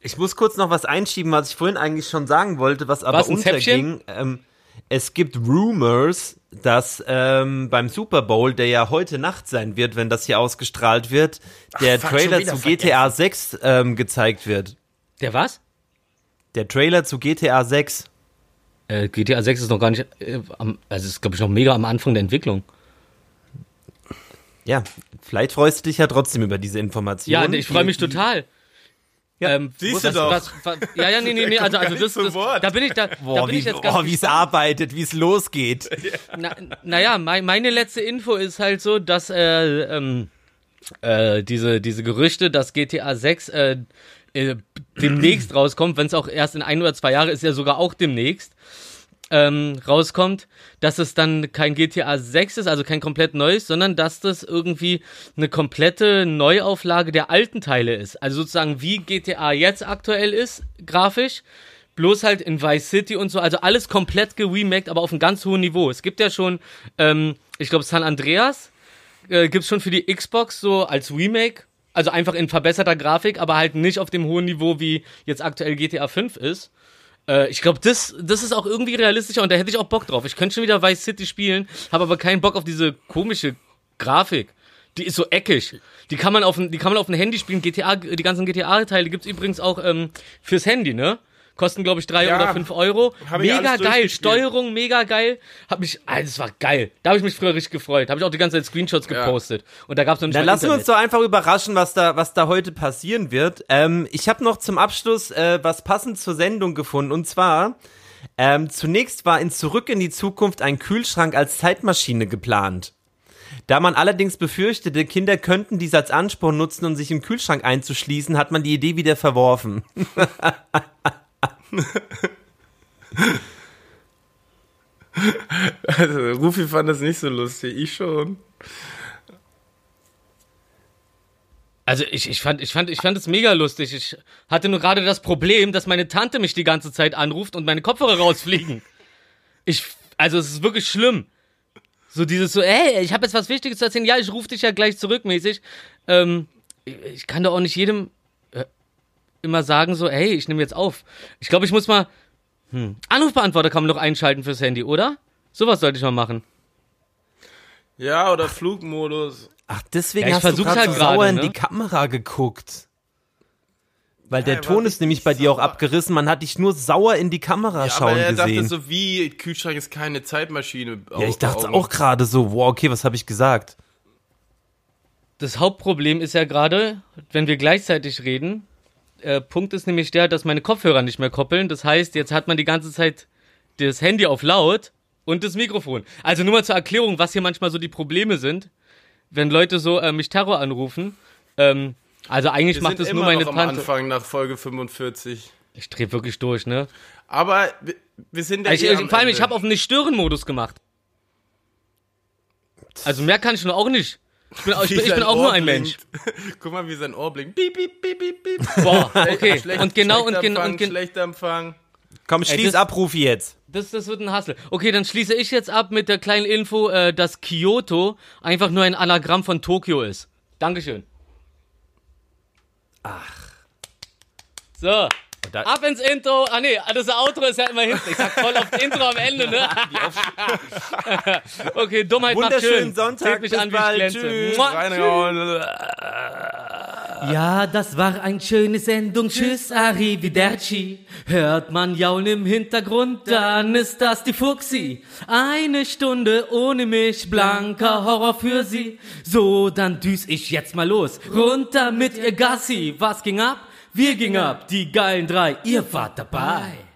Ich muss kurz noch was einschieben, was ich vorhin eigentlich schon sagen wollte, was aber Was, ein unterging. Ähm, es gibt Rumors, dass ähm, beim Super Bowl, der ja heute Nacht sein wird, wenn das hier ausgestrahlt wird, der fuck, Trailer zu GTA 6 ähm, gezeigt wird. Der was? Der Trailer zu GTA 6. Äh, GTA 6 ist noch gar nicht, äh, am, also ist glaube ich noch mega am Anfang der Entwicklung. Ja, vielleicht freust du dich ja trotzdem über diese Information. Ja, ich freue mich total. Ja, ähm, siehst was, du doch. Was, was, ja, ja, nee, nee, nee, also, also das, das, Wort. da bin ich da, da Boah, bin wie, ich jetzt ganz oh, wie es arbeitet, wie es losgeht. [laughs] Na, naja, mein, meine letzte Info ist halt so, dass äh, ähm, äh, diese, diese Gerüchte, dass GTA 6 äh, äh, demnächst rauskommt, wenn es auch erst in ein oder zwei Jahre ist, ja sogar auch demnächst ähm, rauskommt, dass es dann kein GTA 6 ist, also kein komplett neues, sondern dass das irgendwie eine komplette Neuauflage der alten Teile ist. Also sozusagen wie GTA jetzt aktuell ist, grafisch, bloß halt in Vice City und so, also alles komplett geremaked, aber auf einem ganz hohen Niveau. Es gibt ja schon, ähm, ich glaube, San Andreas äh, gibt's schon für die Xbox so als Remake, also einfach in verbesserter Grafik, aber halt nicht auf dem hohen Niveau, wie jetzt aktuell GTA 5 ist. Äh, ich glaube, das, das ist auch irgendwie realistischer und da hätte ich auch Bock drauf. Ich könnte schon wieder Vice City spielen, habe aber keinen Bock auf diese komische Grafik. Die ist so eckig. Die kann man auf die kann man auf ein Handy spielen. GTA, die ganzen GTA-Teile gibt's übrigens auch ähm, fürs Handy, ne? Kosten, glaube ich, drei Ja, oder fünf Euro. Mega geil. Steuerung, mega geil. Hab mich, ah, das war geil. Da habe ich mich früher richtig gefreut. Habe ich auch die ganze Zeit Screenshots Ja. gepostet. Und da gab's noch nicht Dann mal lassen wir uns Internet. doch einfach überraschen, was da, was da heute passieren wird. Ähm, ich habe noch zum Abschluss äh, was passend zur Sendung gefunden. Und zwar, ähm, zunächst war in Zurück in die Zukunft ein Kühlschrank als Zeitmaschine geplant. Da man allerdings befürchtete, Kinder könnten dies als Ansporn nutzen, um sich im Kühlschrank einzuschließen, hat man die Idee wieder verworfen. [laughs] Also, Rufi fand das nicht so lustig, ich schon. Also ich, ich fand, ich fand, ich fand es mega lustig. Ich hatte nur gerade das Problem, dass meine Tante mich die ganze Zeit anruft und meine Kopfhörer rausfliegen. Ich, also es ist wirklich schlimm. So dieses so, ey, ich habe jetzt was Wichtiges zu erzählen. Ja, ich rufe dich ja gleich zurückmäßig. Ähm, ich, kann doch auch nicht jedem immer sagen so, hey, ich nehme jetzt auf. Ich glaube, ich muss mal hm, Anrufbeantworter kann man doch einschalten fürs Handy, oder? Sowas sollte ich mal machen. Ja, oder Flugmodus. Ach, deswegen Ja, ich hast du gerade halt so sauer in ne? die Kamera geguckt. Weil der er war Ton ist nämlich bei dir auch sauer. abgerissen. Man hat dich nur sauer in die Kamera Ja, schauen aber er gesehen. dachte so, wie, Kühlschrank ist keine Zeitmaschine. ja, ich dachte auch gerade so, wow, okay, was habe ich gesagt? Das Hauptproblem ist ja gerade, wenn wir gleichzeitig reden, äh, Punkt ist nämlich der, dass meine Kopfhörer nicht mehr koppeln. Das heißt, jetzt hat man die ganze Zeit das Handy auf laut und das Mikrofon. Also nur mal zur Erklärung, was hier manchmal so die Probleme sind, wenn Leute so äh, mich Terror anrufen. Ähm, also eigentlich Wir macht es nur meine noch am Tante. Anfang nach Folge 45. Ich dreh wirklich durch, ne? Aber wir, sind ja Ich, eh ich, am vor allem, Ende. ich habe auf Nicht-Stören-Modus gemacht. Also mehr kann ich nur auch nicht. Ich bin, ich bin, ich bin auch Ohr nur ein blinkt. Mensch. [laughs] Guck mal, wie sein Ohr blinkt. Piep, piep, piep, piep, piep. Boah, okay. Schlecht- Und genau, und genau, und genau. Schlechter Empfang. Komm, Ey, schließ das- ab, Rufi jetzt. Das, das wird ein Hassel. Okay, dann schließe ich jetzt ab mit der kleinen Info, äh, dass Kyoto einfach nur ein Anagramm von Tokio ist. Dankeschön. Ach. So, Da- Ab ins Intro. Ah nee, das Outro ist ja immer hinten. Ich sag voll auf Intro am Ende, ne? [laughs] okay, Dummheit macht Wunderschönen schön. Sonntag, mich bis an, wie ich bald. Tschüss. Reingehauen. Ja, das war eine schöne Sendung. Tschüss, Arrivederci. Hört man Jaulen im Hintergrund, dann ist das die Fuchsi. Eine Stunde ohne mich, blanker Horror für sie. So, dann düs ich jetzt mal los. Runter mit ihr Gassi. Was ging ab? Wir gingen ab, die geilen drei. Ihr wart dabei.